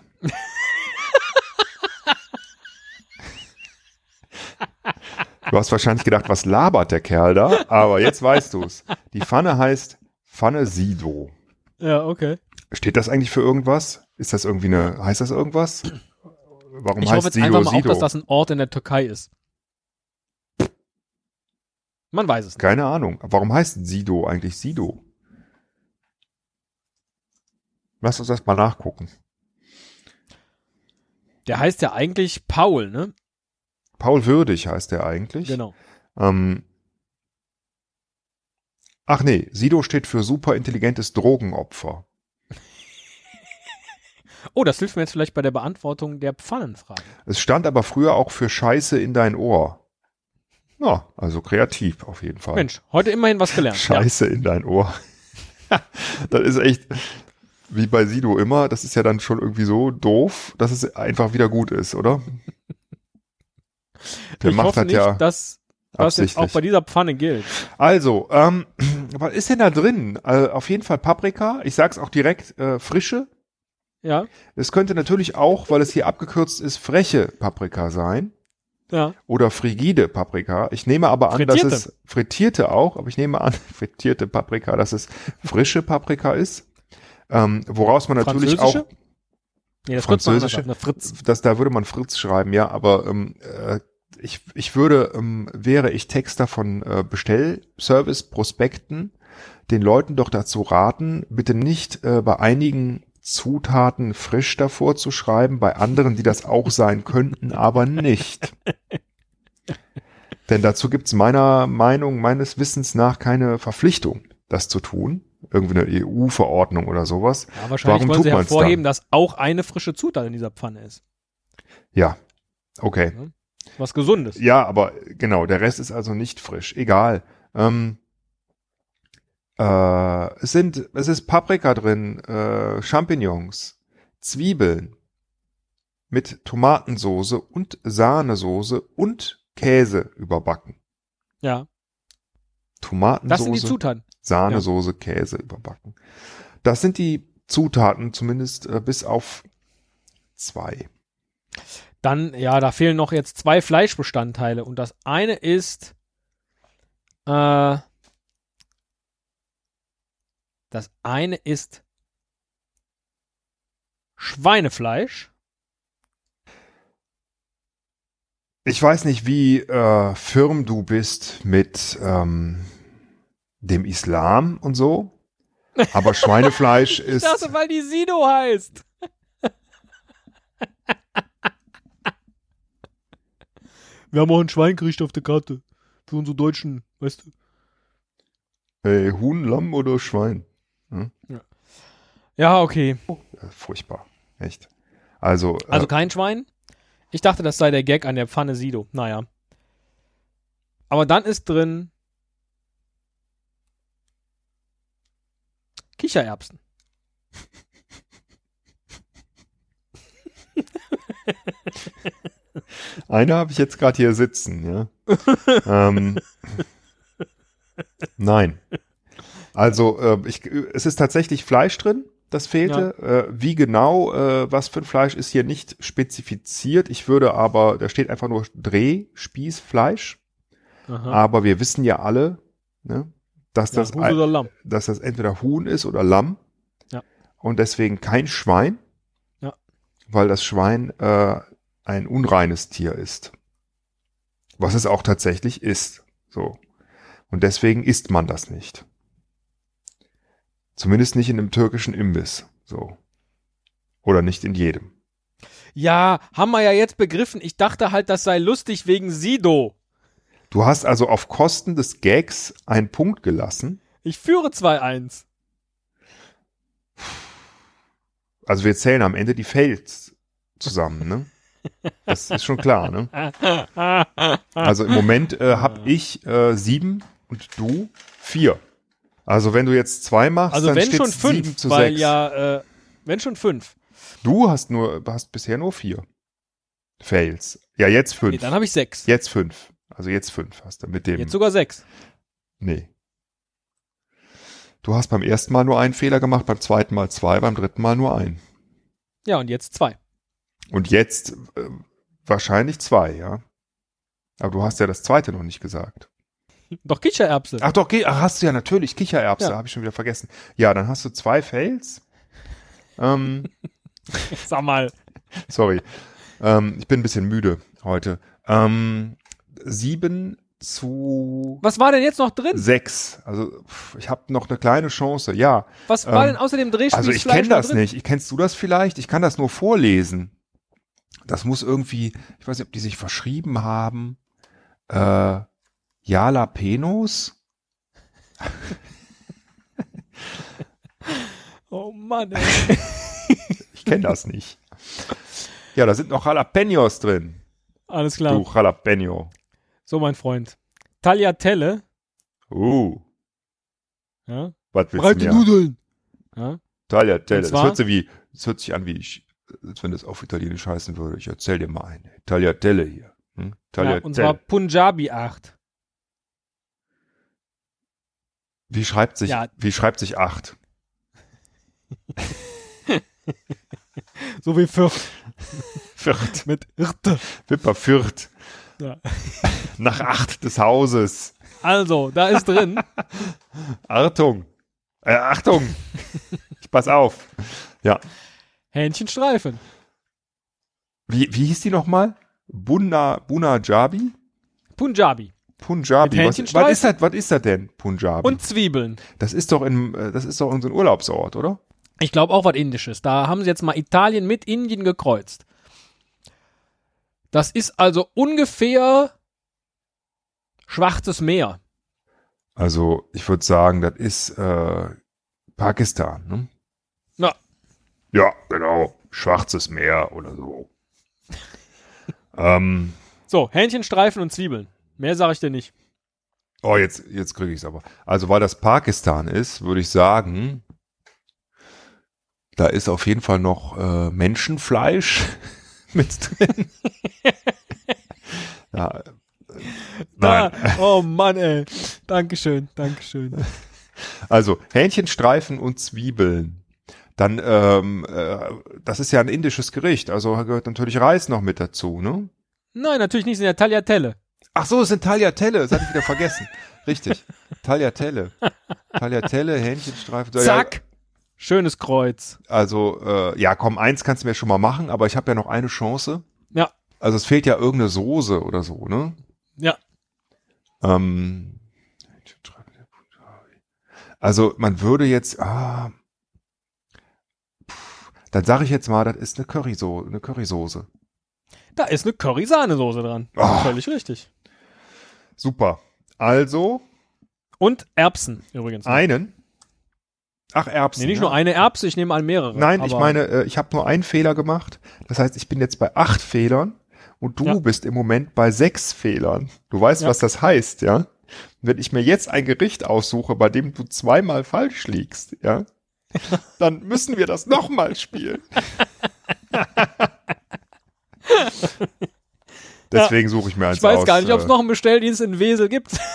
Speaker 1: Du hast wahrscheinlich gedacht, was labert der Kerl da? Aber jetzt weißt du's. Die Pfanne heißt Pfanne Sido.
Speaker 2: Ja, okay.
Speaker 1: Steht das eigentlich für irgendwas? Ist das irgendwie eine, heißt das irgendwas? Warum
Speaker 2: Ich
Speaker 1: heißt
Speaker 2: hoffe jetzt
Speaker 1: Sido
Speaker 2: einfach mal
Speaker 1: Sido?
Speaker 2: dass das ein Ort in der Türkei ist. Man weiß es nicht.
Speaker 1: Keine Ahnung. Warum heißt Sido eigentlich Sido? Lass uns das mal nachgucken.
Speaker 2: Der heißt ja eigentlich Paul, ne?
Speaker 1: Paul Würdig heißt er eigentlich.
Speaker 2: Genau.
Speaker 1: Ähm, ach nee, Sido steht für superintelligentes Drogenopfer.
Speaker 2: Oh, das hilft mir jetzt vielleicht bei der Beantwortung der Pfannenfrage.
Speaker 1: Es stand aber früher auch für Scheiße in dein Ohr. Ja, also kreativ auf jeden Fall.
Speaker 2: Mensch, heute immerhin was gelernt.
Speaker 1: Scheiße in dein Ohr. das ist echt, wie bei Sido immer, das ist ja dann schon irgendwie so doof, dass es einfach wieder gut ist, oder? Der
Speaker 2: ich
Speaker 1: macht
Speaker 2: hoffe
Speaker 1: das
Speaker 2: nicht,
Speaker 1: ja
Speaker 2: dass das jetzt auch bei dieser Pfanne gilt.
Speaker 1: Also, ähm, was ist denn da drin? Äh, auf jeden Fall Paprika. Ich sag's auch direkt, äh, frische.
Speaker 2: Ja,
Speaker 1: Es könnte natürlich auch, weil es hier abgekürzt ist, freche Paprika sein.
Speaker 2: Ja.
Speaker 1: Oder frigide Paprika. Ich nehme aber an, dass
Speaker 2: Frittierte.
Speaker 1: es frittierte auch, aber ich nehme an, frittierte Paprika, dass es frische Paprika ist. Ähm, woraus man natürlich auch?
Speaker 2: Nee, das man
Speaker 1: Französische?
Speaker 2: Eine Fritz.
Speaker 1: das, da würde man Fritz schreiben, ja, aber ähm, äh, ich, ich würde, ähm, wäre ich Texter von äh, Bestellservice-Prospekten, den Leuten doch dazu raten, bitte nicht äh, bei einigen Zutaten frisch davor zu schreiben, bei anderen, die das auch sein könnten, aber nicht. Denn dazu gibt's meiner Meinung, meines Wissens nach keine Verpflichtung, das zu tun. Irgendwie eine EU-Verordnung oder sowas.
Speaker 2: Ja, wahrscheinlich
Speaker 1: Warum
Speaker 2: wollen
Speaker 1: tut
Speaker 2: sie hervorheben, dass auch eine frische Zutat in dieser Pfanne ist.
Speaker 1: Ja, okay.
Speaker 2: Was Gesundes.
Speaker 1: Ja, aber genau, der Rest ist also nicht frisch. Egal. Ähm, äh, es sind, es ist Paprika drin, äh, Champignons, Zwiebeln mit Tomatensoße und Sahnesoße und Käse überbacken.
Speaker 2: Ja,
Speaker 1: Tomatensoße,
Speaker 2: das sind die Zutaten.
Speaker 1: Sahnesoße, Käse überbacken. Das sind die Zutaten, zumindest äh, bis auf zwei.
Speaker 2: Dann, ja, da fehlen noch jetzt zwei Fleischbestandteile und das eine ist äh, das eine ist Schweinefleisch.
Speaker 1: Ich weiß nicht, wie äh, firm du bist mit ähm, dem Islam und so, aber Schweinefleisch
Speaker 2: Ich
Speaker 1: ist
Speaker 2: dachte, weil die Sido heißt. Wir haben auch ein Schweingericht auf der Karte. Für unsere Deutschen, weißt du.
Speaker 1: äh, Huhn, Lamm oder Schwein.
Speaker 2: Ja, okay.
Speaker 1: Äh, furchtbar, echt. Also, äh,
Speaker 2: Also kein Schwein. Ich dachte, das sei der Gag an der Pfanne Sido. Naja. Aber dann ist drin Kichererbsen.
Speaker 1: eine habe ich jetzt gerade hier sitzen, ja. ähm, nein. Also, äh, ich, es ist tatsächlich Fleisch drin, das fehlte. Äh, wie genau, äh, was für ein Fleisch ist hier nicht spezifiziert. Ich würde aber, da steht einfach nur Drehspießfleisch.
Speaker 2: Aha.
Speaker 1: Aber wir wissen ja alle, ne, dass,
Speaker 2: ja,
Speaker 1: das,
Speaker 2: Huhn oder Lamm.
Speaker 1: dass das entweder Huhn ist oder Lamm.
Speaker 2: Ja.
Speaker 1: Und deswegen kein Schwein.
Speaker 2: Ja.
Speaker 1: Weil das Schwein äh, ein unreines Tier ist. Was es auch tatsächlich ist. So. Und deswegen isst man das nicht. Zumindest nicht in einem türkischen Imbiss. So. Oder nicht in jedem.
Speaker 2: Ja, haben wir ja jetzt begriffen. Ich dachte halt, das sei lustig wegen Sido.
Speaker 1: Du hast also auf Kosten des Gags einen Punkt gelassen.
Speaker 2: Ich führe 2-1.
Speaker 1: Also wir zählen am Ende die Fails zusammen, ne? Das ist schon klar, ne? Also im Moment äh, habe ich äh, sieben und du vier. Also wenn du jetzt zwei machst,
Speaker 2: Also
Speaker 1: dann
Speaker 2: wenn schon fünf,
Speaker 1: zu
Speaker 2: weil
Speaker 1: sechs.
Speaker 2: ja, äh, wenn schon fünf.
Speaker 1: Du hast nur, hast bisher nur vier Fails. Ja, jetzt fünf.
Speaker 2: Nee, dann habe ich sechs.
Speaker 1: jetzt fünf. Also jetzt fünf hast du mit dem.
Speaker 2: Jetzt sogar sechs.
Speaker 1: nee. Du hast beim ersten Mal nur einen Fehler gemacht, beim zweiten Mal zwei, beim dritten Mal nur einen.
Speaker 2: Ja, und jetzt zwei.
Speaker 1: Und jetzt äh, wahrscheinlich zwei, ja. Aber du hast ja das zweite noch nicht gesagt.
Speaker 2: Doch Kichererbse.
Speaker 1: Ach doch, ach, hast du ja natürlich Kichererbse,
Speaker 2: Ja.
Speaker 1: habe ich schon wieder vergessen. Ja, dann hast du zwei Fails. Ähm,
Speaker 2: Sag mal.
Speaker 1: sorry, ähm, ich bin ein bisschen müde heute. Ähm, sieben zu
Speaker 2: Was war denn jetzt noch drin?
Speaker 1: sechs. Also pff, ich habe noch eine kleine Chance. Ja,
Speaker 2: Was war
Speaker 1: Ähm,
Speaker 2: denn außer dem Drehspieß
Speaker 1: also ich kenne das
Speaker 2: drin?
Speaker 1: nicht. Ich kennst du das vielleicht? Ich kann das nur vorlesen. Das muss irgendwie, ich weiß nicht, ob die sich verschrieben haben. Äh, Jalapenos?
Speaker 2: Oh Mann, ey.
Speaker 1: Ich kenne das nicht. Ja, da sind noch Jalapenos drin.
Speaker 2: Alles klar.
Speaker 1: Du Jalapeno.
Speaker 2: So, mein Freund. Tagliatelle.
Speaker 1: Uh,
Speaker 2: Ja.
Speaker 1: was willst du mir?
Speaker 2: Nudeln. Ja.
Speaker 1: Tagliatelle. Das hört sich wie, das hört sich an wie ich, als wenn das auf Italienisch heißen würde. Ich erzähl dir mal eine. Tagliatelle hier. Hm?
Speaker 2: ja.
Speaker 1: Tagliatelle.
Speaker 2: Und zwar Punjabi 8.
Speaker 1: wie schreibt sich,
Speaker 2: Ja.
Speaker 1: wie schreibt sich acht?
Speaker 2: So wie Fürth.
Speaker 1: Fürth.
Speaker 2: Mit Irte.
Speaker 1: Wipper Fürth.
Speaker 2: Ja.
Speaker 1: Nach acht des Hauses.
Speaker 2: Also, da ist drin.
Speaker 1: Achtung. Äh, Achtung. Ich pass auf. Ja.
Speaker 2: Hähnchenstreifen.
Speaker 1: Wie, wie hieß die nochmal? Bunna, Bunna Jabi?
Speaker 2: Punjabi.
Speaker 1: Punjabi. Was, was ist das, was ist das denn? Punjabi.
Speaker 2: Und Zwiebeln.
Speaker 1: das ist doch in, äh, das ist doch unser Urlaubsort, oder?
Speaker 2: Ich glaube auch was Indisches. Da haben sie jetzt mal Italien mit Indien gekreuzt. Das ist also ungefähr Schwarzes Meer.
Speaker 1: Also, ich würde sagen, das ist äh, Pakistan, ne?
Speaker 2: Ja.
Speaker 1: Ja, genau. Schwarzes Meer oder so. ähm,
Speaker 2: So, Hähnchenstreifen und Zwiebeln. Mehr sage ich dir nicht.
Speaker 1: oh, jetzt, jetzt kriege ich es aber. Also, weil das Pakistan ist, würde ich sagen, da ist auf jeden Fall noch äh, Menschenfleisch mit drin. ja, äh.
Speaker 2: Da, oh Mann, ey. Dankeschön, Dankeschön.
Speaker 1: Also Hähnchenstreifen und Zwiebeln. Dann, ähm, äh, das ist ja ein indisches Gericht, also gehört natürlich Reis noch mit dazu, ne?
Speaker 2: Nein, natürlich nicht, sind ja Tagliatelle.
Speaker 1: Ach so, es sind Tagliatelle, das hatte ich wieder vergessen. Richtig, Tagliatelle. Tagliatelle, Hähnchenstreifen.
Speaker 2: Zack. Schönes Kreuz.
Speaker 1: Ja, also, äh, ja, komm, eins kannst du mir schon mal machen, aber ich habe ja noch eine Chance.
Speaker 2: Ja.
Speaker 1: Also es fehlt ja irgendeine Soße oder so, ne?
Speaker 2: Ja.
Speaker 1: Ähm, also man würde jetzt, ah, pff, dann sage ich jetzt mal, das ist eine Currysoße, eine Currysoße.
Speaker 2: Da ist eine Curry-Sahnesoße dran.
Speaker 1: Oh.
Speaker 2: Völlig richtig.
Speaker 1: Super. Also
Speaker 2: Und Erbsen übrigens.
Speaker 1: einen. Ach, Erbsen.
Speaker 2: Nee, nicht
Speaker 1: ja.
Speaker 2: nur eine Erbse, ich nehme an mehrere.
Speaker 1: Nein, ich meine, äh, ich habe nur einen Fehler gemacht. Das heißt, ich bin jetzt bei acht Fehlern und du
Speaker 2: Ja.
Speaker 1: bist im Moment bei sechs Fehlern. Du weißt,
Speaker 2: Ja.
Speaker 1: was das heißt, ja? Wenn ich mir jetzt ein Gericht aussuche, bei dem du zweimal falsch liegst, ja, dann müssen wir das nochmal spielen. Deswegen suche ich mir eins
Speaker 2: Ich weiß
Speaker 1: aus.
Speaker 2: gar nicht, ob es
Speaker 1: äh,
Speaker 2: noch einen Bestelldienst in Wesel gibt.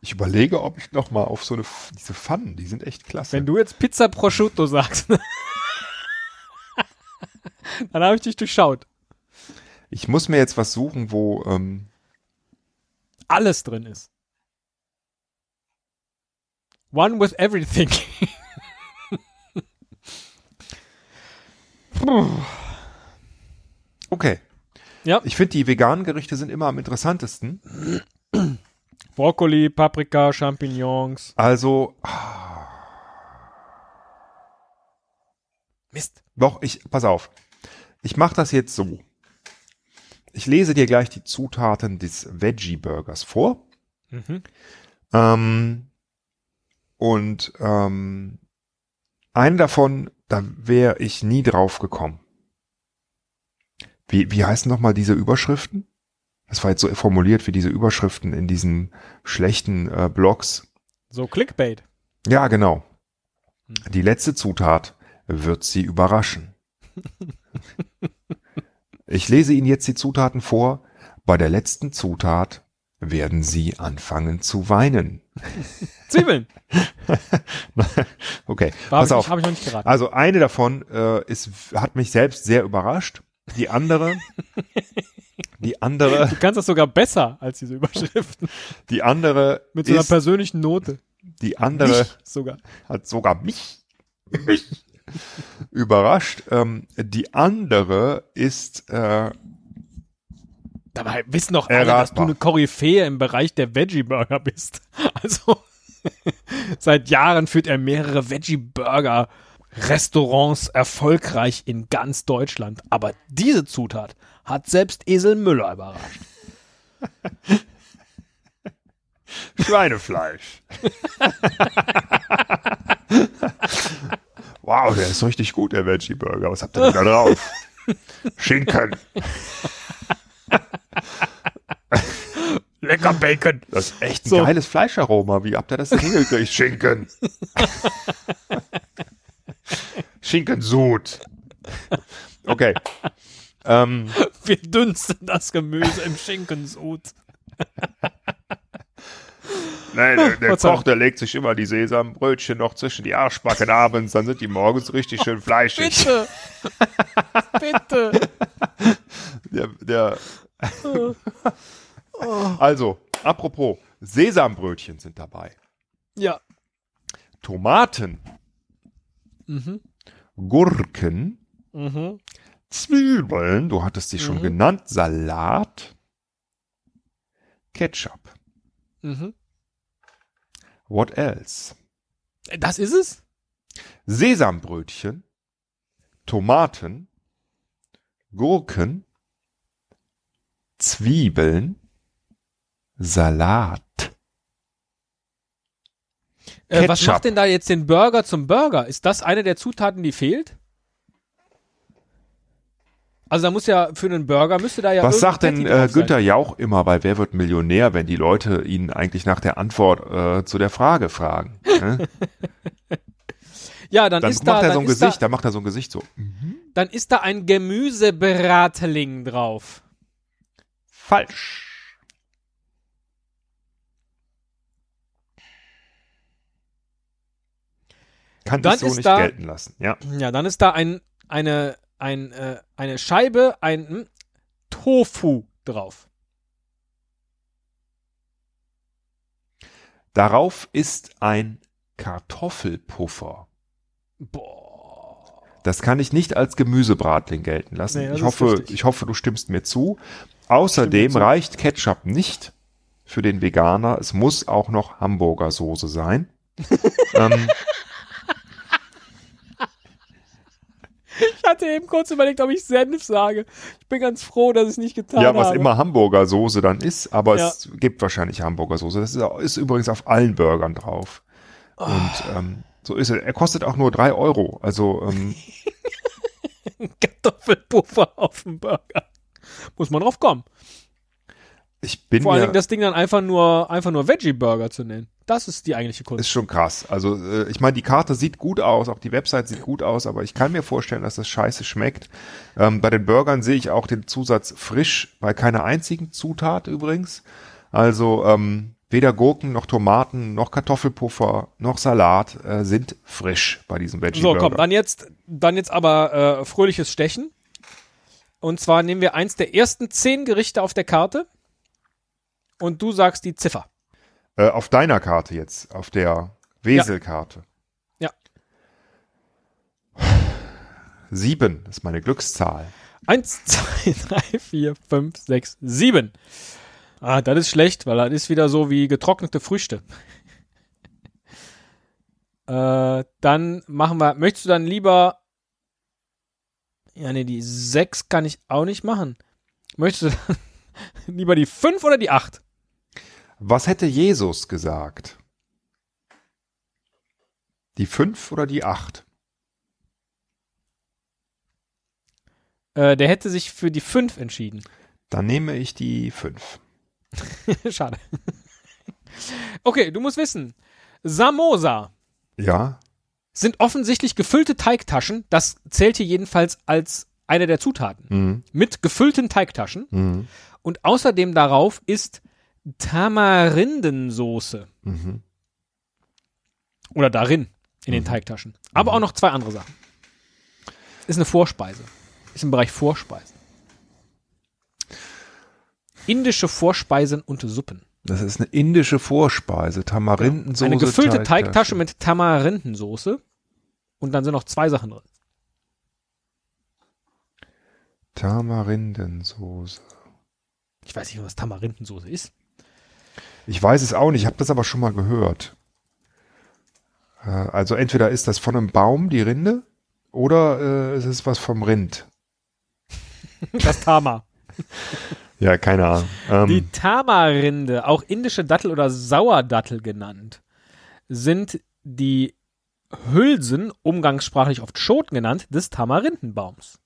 Speaker 1: Ich überlege, ob ich noch mal auf so eine diese Pfannen, die sind echt klasse.
Speaker 2: Wenn du jetzt Pizza Prosciutto sagst, dann habe ich dich durchschaut.
Speaker 1: ich muss mir jetzt was suchen, wo ähm,
Speaker 2: Alles drin ist. One with everything.
Speaker 1: okay.
Speaker 2: Ja.
Speaker 1: Ich finde, die veganen Gerichte sind immer am interessantesten.
Speaker 2: Brokkoli, Paprika, Champignons.
Speaker 1: Also,
Speaker 2: Mist.
Speaker 1: doch, ich, pass auf. Ich mache das jetzt so. ich lese dir gleich die Zutaten des Veggie Burgers vor.
Speaker 2: Mhm.
Speaker 1: Ähm, und ähm, einen davon, da wäre ich nie drauf gekommen. Wie, wie heißen nochmal diese Überschriften? Das war jetzt so formuliert wie diese Überschriften in diesen schlechten äh, Blogs.
Speaker 2: So Clickbait.
Speaker 1: Ja, genau. Die letzte Zutat wird Sie überraschen. Ich lese Ihnen jetzt die Zutaten vor. Bei der letzten Zutat werden Sie anfangen zu weinen.
Speaker 2: Zwiebeln.
Speaker 1: okay,
Speaker 2: War
Speaker 1: pass auf.
Speaker 2: Ich, hab ich noch nicht geraten.
Speaker 1: Also eine davon äh, ist, hat mich selbst sehr überrascht. Die andere, die andere,
Speaker 2: du kannst das sogar besser als diese Überschriften.
Speaker 1: die andere
Speaker 2: Mit so einer
Speaker 1: ist,
Speaker 2: persönlichen Note.
Speaker 1: die andere
Speaker 2: Mich sogar.
Speaker 1: hat sogar mich, mich überrascht. Ähm, die andere ist, äh,
Speaker 2: Dabei wissen doch alle, dass du
Speaker 1: Erratbar.
Speaker 2: eine Koryphäe im Bereich der Veggie-Burger bist. Also seit Jahren führt er mehrere Veggie-Burger-Restaurants erfolgreich in ganz Deutschland. Aber diese Zutat hat selbst Esel Müller überrascht.
Speaker 1: Schweinefleisch. wow, der ist richtig gut, der Veggie Burger. Was habt ihr denn da drauf? Schinken.
Speaker 2: Lecker Bacon.
Speaker 1: Das ist echt ein
Speaker 2: So.
Speaker 1: geiles Fleischaroma. Wie habt ihr das hingekriegt? Schinken. Schinkensud. Okay. Ähm,
Speaker 2: Wir dünsten das Gemüse im Schinkensud.
Speaker 1: nein, der, der. Koch, der legt sich immer die Sesambrötchen noch zwischen die Arschbacken abends, dann sind die morgens richtig schön fleischig.
Speaker 2: Bitte. Bitte.
Speaker 1: Der, der also, apropos, Sesambrötchen sind dabei.
Speaker 2: Ja.
Speaker 1: Tomaten,
Speaker 2: Mhm.
Speaker 1: Gurken,
Speaker 2: Mhm.
Speaker 1: Zwiebeln, du hattest sie schon
Speaker 2: Mhm.
Speaker 1: genannt, Salat, Ketchup.
Speaker 2: Mhm.
Speaker 1: What else?
Speaker 2: Das ist es?
Speaker 1: Sesambrötchen, Tomaten, Gurken, Zwiebeln, Salat.
Speaker 2: Äh, was
Speaker 1: Ketchup.
Speaker 2: macht denn da jetzt den Burger zum Burger? Ist das eine der Zutaten, die fehlt? Also da muss ja für einen Burger müsste da ja
Speaker 1: Was sagt denn äh. Günther Jauch immer bei Wer wird Millionär, wenn die Leute ihn eigentlich nach der Antwort äh, zu der Frage fragen? Ne?
Speaker 2: Ja, dann,
Speaker 1: Dann
Speaker 2: ist da,
Speaker 1: macht er
Speaker 2: dann,
Speaker 1: so ein
Speaker 2: ist
Speaker 1: Gesicht,
Speaker 2: da,
Speaker 1: da macht er so ein Gesicht so.
Speaker 2: dann ist da ein Gemüsebratling drauf.
Speaker 1: Falsch. Kann
Speaker 2: Dann
Speaker 1: ich so
Speaker 2: ist
Speaker 1: nicht
Speaker 2: da-
Speaker 1: gelten lassen. Ja.
Speaker 2: Ja, dann ist da ein, eine, ein, äh, eine Scheibe, ein hm, Tofu drauf.
Speaker 1: Darauf ist ein Kartoffelpuffer.
Speaker 2: Boah.
Speaker 1: Das kann ich nicht als Gemüsebratling gelten lassen.
Speaker 2: Nee,
Speaker 1: ich hoffe, ich hoffe, du stimmst mir zu. Außerdem
Speaker 2: zu.
Speaker 1: reicht Ketchup nicht für den Veganer. Es muss auch noch Hamburger Soße sein. ähm,
Speaker 2: Ich hatte eben kurz überlegt, ob ich Senf sage. Ich bin ganz froh, dass ich es nicht getan
Speaker 1: ja,
Speaker 2: habe.
Speaker 1: was immer Hamburger Soße dann ist, aber
Speaker 2: Ja.
Speaker 1: es gibt wahrscheinlich Hamburger Soße. Das ist, ist übrigens auf allen Burgern drauf.
Speaker 2: Oh.
Speaker 1: Und ähm, so ist er. Er kostet auch nur drei Euro. Also ähm,
Speaker 2: Kartoffelpuffer auf dem Burger. Muss man drauf kommen.
Speaker 1: ich bin
Speaker 2: Vor allen Dingen das Ding dann einfach nur, einfach nur Veggie-Burger zu nennen. Das ist die eigentliche Kunst.
Speaker 1: Ist schon krass. Also äh, ich meine, die Karte sieht gut aus, auch die Website sieht gut aus, aber ich kann mir vorstellen, dass das scheiße schmeckt. Ähm, bei den Burgern sehe ich auch den Zusatz frisch, bei keiner einzigen Zutat übrigens. Also ähm, weder Gurken noch Tomaten noch Kartoffelpuffer noch Salat äh, sind frisch bei diesem Veggie
Speaker 2: So,
Speaker 1: Burger.
Speaker 2: komm, dann jetzt, dann jetzt aber äh, fröhliches Stechen. Und zwar nehmen wir eins der ersten zehn Gerichte auf der Karte und du sagst die Ziffer.
Speaker 1: Äh, auf deiner Karte jetzt, auf der Weselkarte.
Speaker 2: Ja.
Speaker 1: Sieben ist meine Glückszahl.
Speaker 2: Eins, zwei, drei, vier, fünf, sechs, sieben. Ah, das ist schlecht, weil das ist wieder so wie getrocknete Früchte. äh, dann machen wir, möchtest du dann lieber, ja nee, die sechs kann ich auch nicht machen. Möchtest du dann lieber die 5 oder die 8?
Speaker 1: Was hätte Jesus gesagt? Die 5 oder die 8?
Speaker 2: Äh, der hätte sich für die 5 entschieden.
Speaker 1: Dann nehme ich die 5.
Speaker 2: Schade. okay, du musst wissen. Samosa
Speaker 1: Ja?
Speaker 2: sind offensichtlich gefüllte Teigtaschen. Das zählt hier jedenfalls als eine der Zutaten.
Speaker 1: Mhm.
Speaker 2: Mit gefüllten Teigtaschen.
Speaker 1: Mhm.
Speaker 2: Und außerdem darauf ist Tamarindensoße.
Speaker 1: Mhm.
Speaker 2: Oder darin, in den Teigtaschen. Aber auch noch zwei andere Sachen. Ist eine Vorspeise. Ist im Bereich Vorspeisen. Indische Vorspeisen und Suppen.
Speaker 1: Das ist eine indische Vorspeise. Tamarindensoße.
Speaker 2: Eine gefüllte
Speaker 1: Teigtasche.
Speaker 2: Teigtasche mit Tamarindensoße. Und dann sind noch zwei Sachen drin.
Speaker 1: Tamarindensoße.
Speaker 2: Ich weiß nicht, was Tamarindensoße ist.
Speaker 1: Ich weiß es auch nicht, ich habe das aber schon mal gehört. Äh, Also entweder ist das von einem Baum, die Rinde, oder äh, es ist was vom Rind.
Speaker 2: Das Tama.
Speaker 1: Ja, keine Ahnung. Ähm,
Speaker 2: Die Tamarinde, auch indische Dattel oder Sauerdattel genannt, sind die Hülsen, umgangssprachlich oft Schoten genannt, des Tamarindenbaums.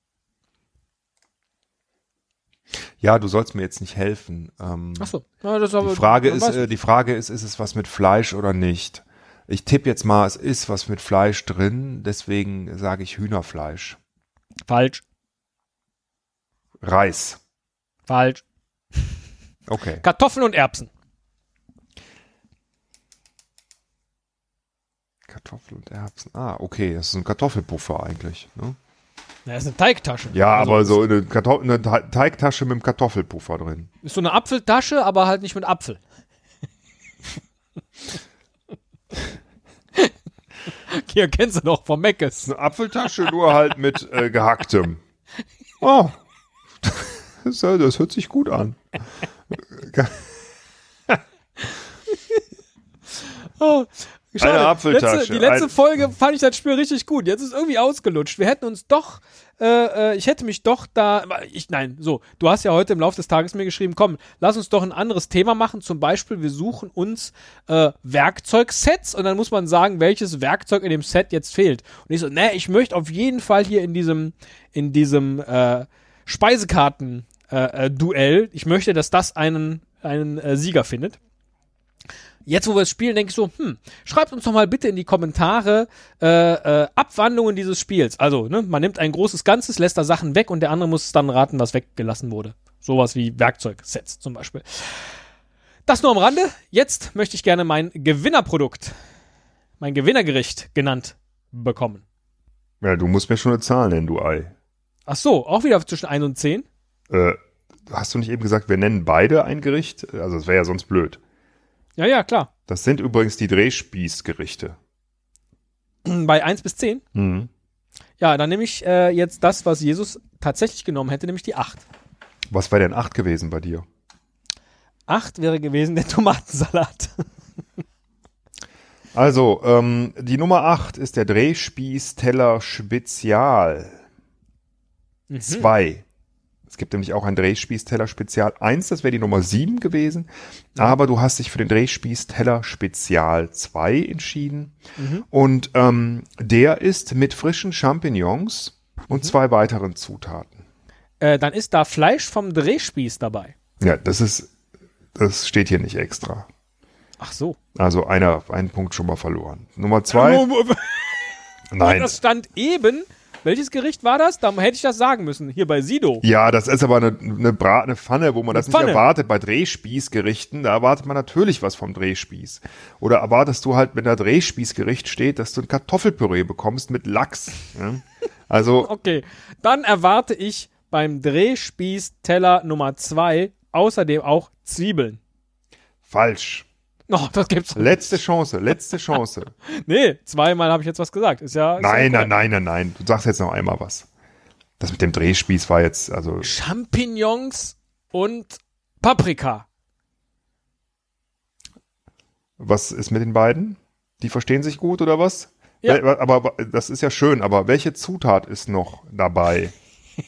Speaker 1: Ja, du sollst mir jetzt nicht helfen. Ähm,
Speaker 2: Achso. Ja, das aber-
Speaker 1: die Frage
Speaker 2: man
Speaker 1: ist, äh, die Frage ist, ist es was mit Fleisch oder nicht? Ich tippe jetzt mal, es ist was mit Fleisch drin, deswegen sage ich Hühnerfleisch.
Speaker 2: Falsch.
Speaker 1: Reis.
Speaker 2: Falsch.
Speaker 1: Okay.
Speaker 2: Kartoffeln und Erbsen.
Speaker 1: Kartoffeln und Erbsen. Ah, okay, das ist ein Kartoffelpuffer eigentlich. Ne?
Speaker 2: Na, das ist eine Teigtasche.
Speaker 1: Ja,
Speaker 2: Also,
Speaker 1: aber so eine, Kartoff eine Te- Teigtasche mit einem Kartoffelpuffer drin.
Speaker 2: Ist so eine Apfeltasche, aber halt nicht mit Apfel. Hier kennst du doch vom Meckes.
Speaker 1: Eine Apfeltasche, nur halt mit äh, gehacktem. Oh. Das, das hört sich gut an.
Speaker 2: Oh, schade.
Speaker 1: Eine Apfeltasche.
Speaker 2: Letzte, die letzte
Speaker 1: Ein-
Speaker 2: Folge fand ich das Spiel richtig gut. Jetzt ist es irgendwie ausgelutscht. Wir hätten uns doch, äh, äh, ich hätte mich doch da, ich, nein, so, du hast ja heute im Laufe des Tages mir geschrieben, komm, lass uns doch ein anderes Thema machen. Zum Beispiel, wir suchen uns äh, Werkzeugsets und dann muss man sagen, welches Werkzeug in dem Set jetzt fehlt. Und ich so, ne, ich möchte auf jeden Fall hier in diesem, in diesem äh, Speisekarten äh, äh, Duell, ich möchte, dass das einen, einen Sieger findet. Jetzt, wo wir es spielen, denke ich so, hm, schreibt uns doch mal bitte in die Kommentare äh, äh, Abwandlungen dieses Spiels. Also, ne, man nimmt ein großes Ganzes, lässt da Sachen weg und der andere muss dann raten, was weggelassen wurde. Sowas wie Werkzeugsets zum Beispiel. Das nur am Rande. Jetzt möchte ich gerne mein Gewinnerprodukt, mein Gewinnergericht genannt bekommen.
Speaker 1: Ja, du musst mir schon eine Zahl nennen, du Ei.
Speaker 2: Ach so, auch wieder zwischen 1 und 10.
Speaker 1: Äh, hast du nicht eben gesagt, wir nennen beide ein Gericht? Also, das wäre ja sonst blöd.
Speaker 2: Ja, ja, klar.
Speaker 1: Das sind übrigens die Drehspießgerichte.
Speaker 2: Bei 1 bis 10.
Speaker 1: Mhm.
Speaker 2: Ja, dann nehme ich äh, jetzt das, was Jesus tatsächlich genommen hätte, nämlich die 8.
Speaker 1: Was wäre denn acht gewesen bei dir?
Speaker 2: 8 wäre gewesen der Tomatensalat.
Speaker 1: Also, ähm, die Nummer acht ist der Drehspießteller Spezial.
Speaker 2: Mhm.
Speaker 1: Es gibt nämlich auch ein Drehspießteller Spezial 1, das wäre die Nummer 7 gewesen. Aber du hast dich für den Drehspießteller Spezial 2 entschieden.
Speaker 2: Mhm.
Speaker 1: Und ähm, der ist mit frischen Champignons
Speaker 2: Mhm.
Speaker 1: und zwei weiteren Zutaten.
Speaker 2: Äh, dann ist da Fleisch vom Drehspieß dabei.
Speaker 1: Ja, das ist, das steht hier nicht extra.
Speaker 2: Ach so.
Speaker 1: Also einer, einen Punkt schon mal verloren. Nummer zwei. Nein.
Speaker 2: Das stand eben. Welches Gericht war das? Da hätte ich das sagen müssen. Hier bei Sido.
Speaker 1: Ja, das ist aber eine, eine bratene Pfanne, wo man das
Speaker 2: Pfanne.
Speaker 1: nicht erwartet. Bei Drehspießgerichten, da erwartet man natürlich was vom Drehspieß. Oder erwartest du halt, wenn da Drehspießgericht steht, dass du ein Kartoffelpüree bekommst mit Lachs. Ja? Also,
Speaker 2: Okay. Dann erwarte ich beim Drehspieß-Teller Nummer 2 außerdem auch Zwiebeln.
Speaker 1: falsch.
Speaker 2: Oh, das gibt's.
Speaker 1: Letzte Chance, letzte Chance.
Speaker 2: Nee, zweimal habe ich jetzt was gesagt. Ist ja. Ist
Speaker 1: Nein,
Speaker 2: ja
Speaker 1: nein, nein, nein, nein. Du sagst jetzt noch einmal was. Das mit dem Drehspieß war jetzt, also,
Speaker 2: Champignons und Paprika.
Speaker 1: was ist mit den beiden? Die verstehen sich gut oder was?
Speaker 2: Ja.
Speaker 1: Aber, aber das ist ja schön, aber welche Zutat ist noch dabei?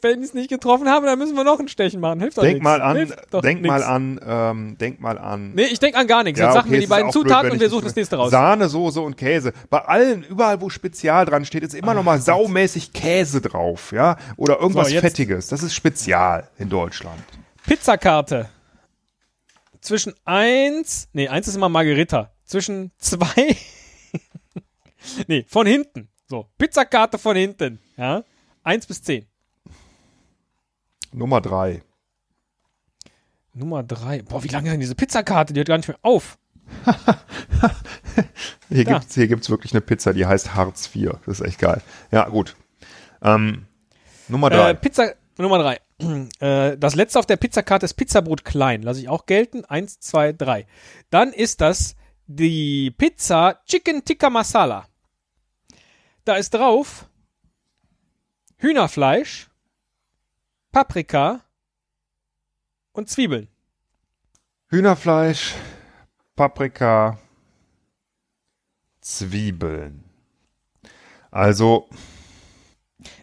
Speaker 2: wenn ich es nicht getroffen habe, dann müssen wir noch ein Stechen machen. Hilft doch
Speaker 1: Denk
Speaker 2: nix.
Speaker 1: mal an,
Speaker 2: Hilft doch
Speaker 1: denk
Speaker 2: nix.
Speaker 1: mal an, ähm, denk mal an.
Speaker 2: Nee, ich denk an gar nichts.
Speaker 1: Ja,
Speaker 2: Jetzt
Speaker 1: okay,
Speaker 2: mir
Speaker 1: es
Speaker 2: die beiden
Speaker 1: blöd,
Speaker 2: Zutaten
Speaker 1: wenn
Speaker 2: und wir suchen das nächste raus.
Speaker 1: Sahne, Soße und Käse. Bei allen, überall wo Spezial dran steht, ist immer noch mal saumäßig Käse drauf, ja? Oder irgendwas
Speaker 2: So,
Speaker 1: Fettiges. Das ist Spezial in Deutschland.
Speaker 2: Pizzakarte. Zwischen eins, nee, eins ist immer Margarita. Zwischen zwei, nee, von hinten. So, Pizzakarte von hinten. Ja, eins bis zehn.
Speaker 1: Nummer drei.
Speaker 2: Nummer drei. Boah, wie lange ist denn diese Pizzakarte? Die hört gar nicht mehr auf.
Speaker 1: Hier gibt's, hier gibt's wirklich eine Pizza, die heißt Hartz IV. Das ist echt geil. Ja, gut. Ähm, Nummer drei.
Speaker 2: Äh, Pizza, Nummer drei. Äh, das letzte auf der Pizzakarte ist Pizzabrot klein. Lasse ich auch gelten. Eins, zwei, drei. Dann ist das die Pizza Chicken Tikka Masala. Da ist drauf Hühnerfleisch, Paprika und Zwiebeln.
Speaker 1: Hühnerfleisch, Paprika, Zwiebeln. Also,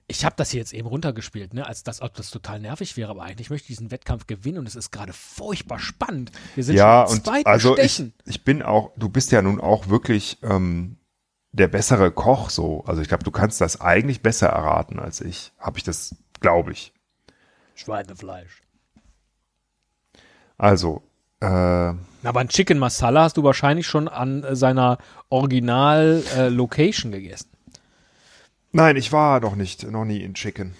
Speaker 2: Ich habe das hier jetzt eben runtergespielt, ne, als das, ob das total nervig wäre, aber eigentlich möchte ich diesen Wettkampf gewinnen und es ist gerade furchtbar spannend. Wir sind
Speaker 1: ja,
Speaker 2: schon im
Speaker 1: und
Speaker 2: zweiten
Speaker 1: also ich,
Speaker 2: Stechen.
Speaker 1: ich bin auch, du bist ja nun auch wirklich ähm, der bessere Koch so. Also ich glaube, du kannst das eigentlich besser erraten als ich. Habe ich das, glaube ich.
Speaker 2: Schweinefleisch.
Speaker 1: Also, äh,
Speaker 2: Aber ein Chicken Masala hast du wahrscheinlich schon an äh, seiner Original-Location gegessen.
Speaker 1: nein, ich war noch nicht, noch nie in Chicken.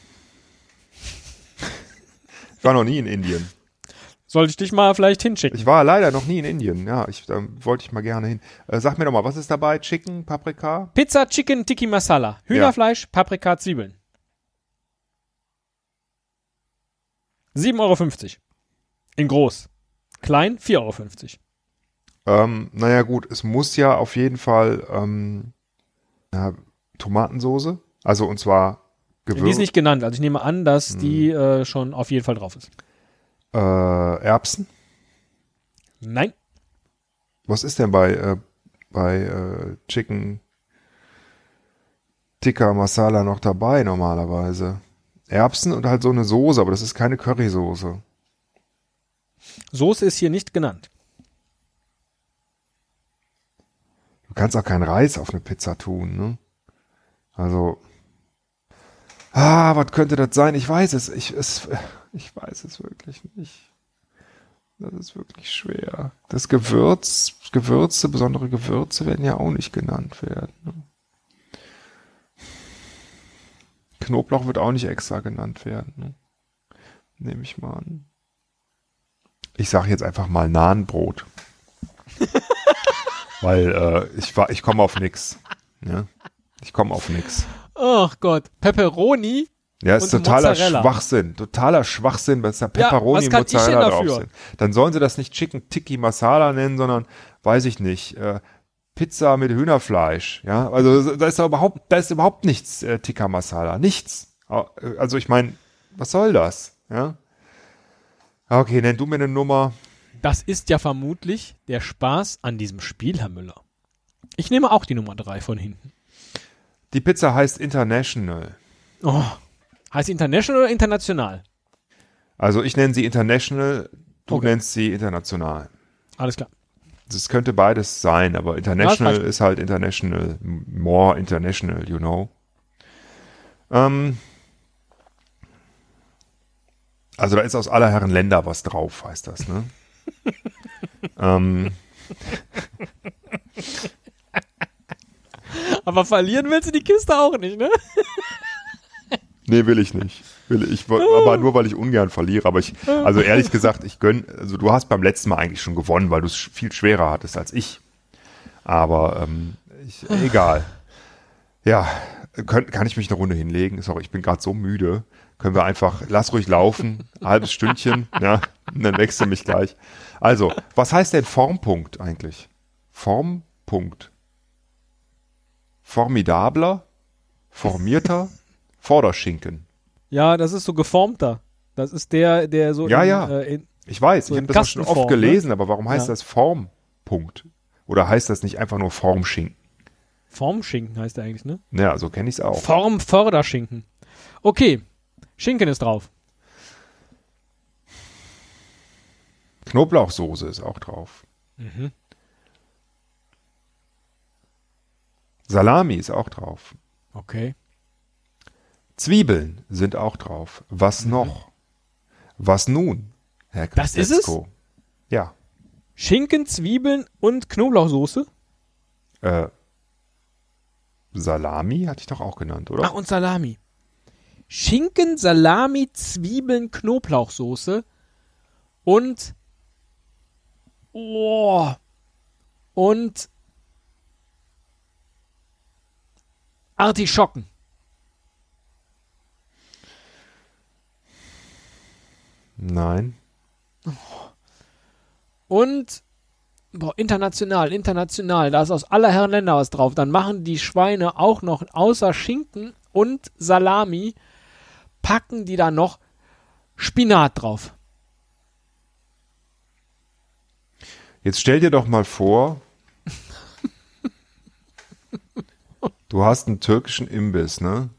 Speaker 1: ich war noch nie in Indien.
Speaker 2: Sollte ich dich mal vielleicht hinschicken?
Speaker 1: Ich war leider noch nie in Indien. Ja, ich da wollte ich mal gerne hin. Äh, sag mir doch mal, was ist dabei? Chicken, Paprika?
Speaker 2: Pizza Chicken Tiki Masala. Hühnerfleisch, Paprika, Zwiebeln. 7,50 Euro. In groß. Klein 4,50 Euro.
Speaker 1: Ähm, naja, gut, es muss ja auf jeden Fall ähm, ja, Tomatensoße. Also und zwar
Speaker 2: Die ist nicht genannt. Also ich nehme an, dass die äh, schon auf jeden Fall drauf ist.
Speaker 1: äh, Erbsen.
Speaker 2: Nein.
Speaker 1: Was ist denn bei, äh, bei äh, Chicken Tikka Masala noch dabei normalerweise? Erbsen und halt so eine Soße, aber das ist keine Currysoße.
Speaker 2: Soße ist hier nicht genannt.
Speaker 1: Du kannst auch keinen Reis auf eine Pizza tun, ne? Also. Ah, was könnte das sein? Ich weiß es. Ich, es, ich weiß es wirklich nicht. Das ist wirklich schwer. Das Gewürz, Gewürze, besondere Gewürze werden ja auch nicht genannt werden. Ne? Knoblauch wird auch nicht extra genannt werden. Ne? Nehme ich mal an. Ich sage jetzt einfach mal Nahenbrot. Weil äh, ich war, ich komme auf nix. Ja? Ich komme auf nix.
Speaker 2: Ach Gott. Pepperoni.
Speaker 1: Ja, ist
Speaker 2: Und
Speaker 1: totaler
Speaker 2: Mozzarella.
Speaker 1: Schwachsinn. Totaler Schwachsinn, wenn es da
Speaker 2: Ja,
Speaker 1: Pepperoni
Speaker 2: denn
Speaker 1: Mozzarella drauf sind. Dann sollen sie das nicht Chicken Tiki Masala nennen, sondern, weiß ich nicht, äh, Pizza mit Hühnerfleisch. Ja, also da ist da überhaupt, da ist überhaupt nichts äh, Tikka Masala. Nichts. Äh, Also ich meine, was soll das? Ja. Okay, nenn du mir eine Nummer.
Speaker 2: Das ist ja vermutlich der Spaß an diesem Spiel, Herr Müller. Ich nehme auch die Nummer 3 von hinten.
Speaker 1: Die Pizza heißt International.
Speaker 2: Oh. Heißt international oder international?
Speaker 1: Also ich nenne sie International, du
Speaker 2: Okay.
Speaker 1: nennst sie international.
Speaker 2: Alles klar.
Speaker 1: Es könnte beides sein, aber International
Speaker 2: Ja, das
Speaker 1: ist halt international, more international, you know. Ähm, also da ist aus aller Herren Länder was drauf, heißt das, ne? ähm,
Speaker 2: Aber verlieren willst du die Kiste auch nicht, ne?
Speaker 1: Nee, will ich nicht. Will ich, aber nur weil ich ungern verliere. Aber ich, also ehrlich gesagt, ich gönn, also du hast beim letzten Mal eigentlich schon gewonnen, weil du es viel schwerer hattest als ich. Aber ähm, ich, egal. Ja, könnt, kann ich mich eine Runde hinlegen? Sorry, ich bin gerade so müde. Können wir einfach, lass ruhig laufen, halbes Stündchen, ja, und dann wechsel mich gleich. Also, was heißt denn Formpunkt eigentlich? Formpunkt. Formidabler, formierter, Vorderschinken.
Speaker 2: Ja, das ist so geformter. Das ist der, der so
Speaker 1: Ja,
Speaker 2: in,
Speaker 1: ja.
Speaker 2: Äh, in,
Speaker 1: Ich weiß,
Speaker 2: So
Speaker 1: ich habe das schon oft gelesen, aber warum heißt
Speaker 2: Ja.
Speaker 1: das Formpunkt? Oder heißt das nicht einfach nur Formschinken?
Speaker 2: Formschinken heißt der eigentlich, ne?
Speaker 1: Ja, so kenne ich es auch.
Speaker 2: Formförderschinken. Okay. Schinken ist drauf.
Speaker 1: Knoblauchsoße ist auch drauf. Salami ist auch drauf.
Speaker 2: Okay.
Speaker 1: Zwiebeln sind auch drauf. Was noch? Was nun, Herr
Speaker 2: Mhm. Das ist es?
Speaker 1: Ja.
Speaker 2: Schinken, Zwiebeln und Knoblauchsoße.
Speaker 1: Äh, Salami hatte ich doch auch genannt, oder?
Speaker 2: Ach, und Salami. Schinken, Salami, Zwiebeln, Knoblauchsoße und oh, und Artischocken.
Speaker 1: Nein.
Speaker 2: Und boah, international, international, da ist aus aller Herren Länder was drauf. Dann machen die Schweine auch noch außer Schinken und Salami, packen die da noch Spinat drauf.
Speaker 1: Jetzt stell dir doch mal vor, du hast einen türkischen Imbiss, ne?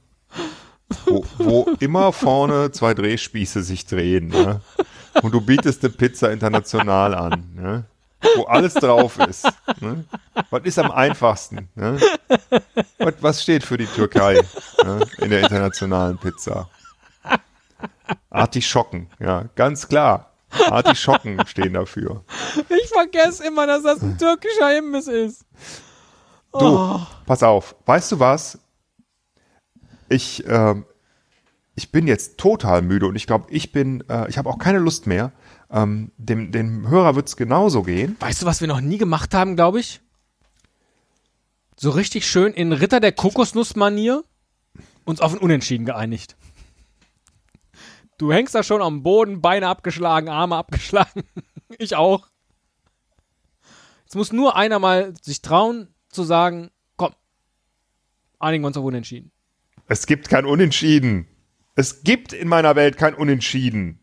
Speaker 1: Wo, wo immer vorne zwei Drehspieße sich drehen, ne? Und du bietest eine Pizza international an, ne? Wo alles drauf ist. Ne? Was ist am einfachsten? Ne? Was, was steht für die Türkei ne? in der internationalen Pizza? Artischocken, ja, ganz klar. Artischocken stehen dafür.
Speaker 2: Ich vergesse immer, dass das ein türkischer Imbiss ist.
Speaker 1: Du,
Speaker 2: Oh.
Speaker 1: pass auf. Weißt du was? Ich, ähm, ich bin jetzt total müde und ich glaube, ich bin, äh, ich habe auch keine Lust mehr. Ähm, dem, dem Hörer wird's genauso gehen.
Speaker 2: Weißt du, was wir noch nie gemacht haben, glaube ich? So richtig schön in Ritter der Kokosnuss-Manier uns auf ein Unentschieden geeinigt. Du hängst da schon am Boden, Beine abgeschlagen, Arme abgeschlagen. ich auch. Jetzt muss nur einer mal sich trauen zu sagen, komm, einigen wir uns auf Unentschieden.
Speaker 1: Es gibt kein Unentschieden. Es gibt in meiner Welt kein Unentschieden.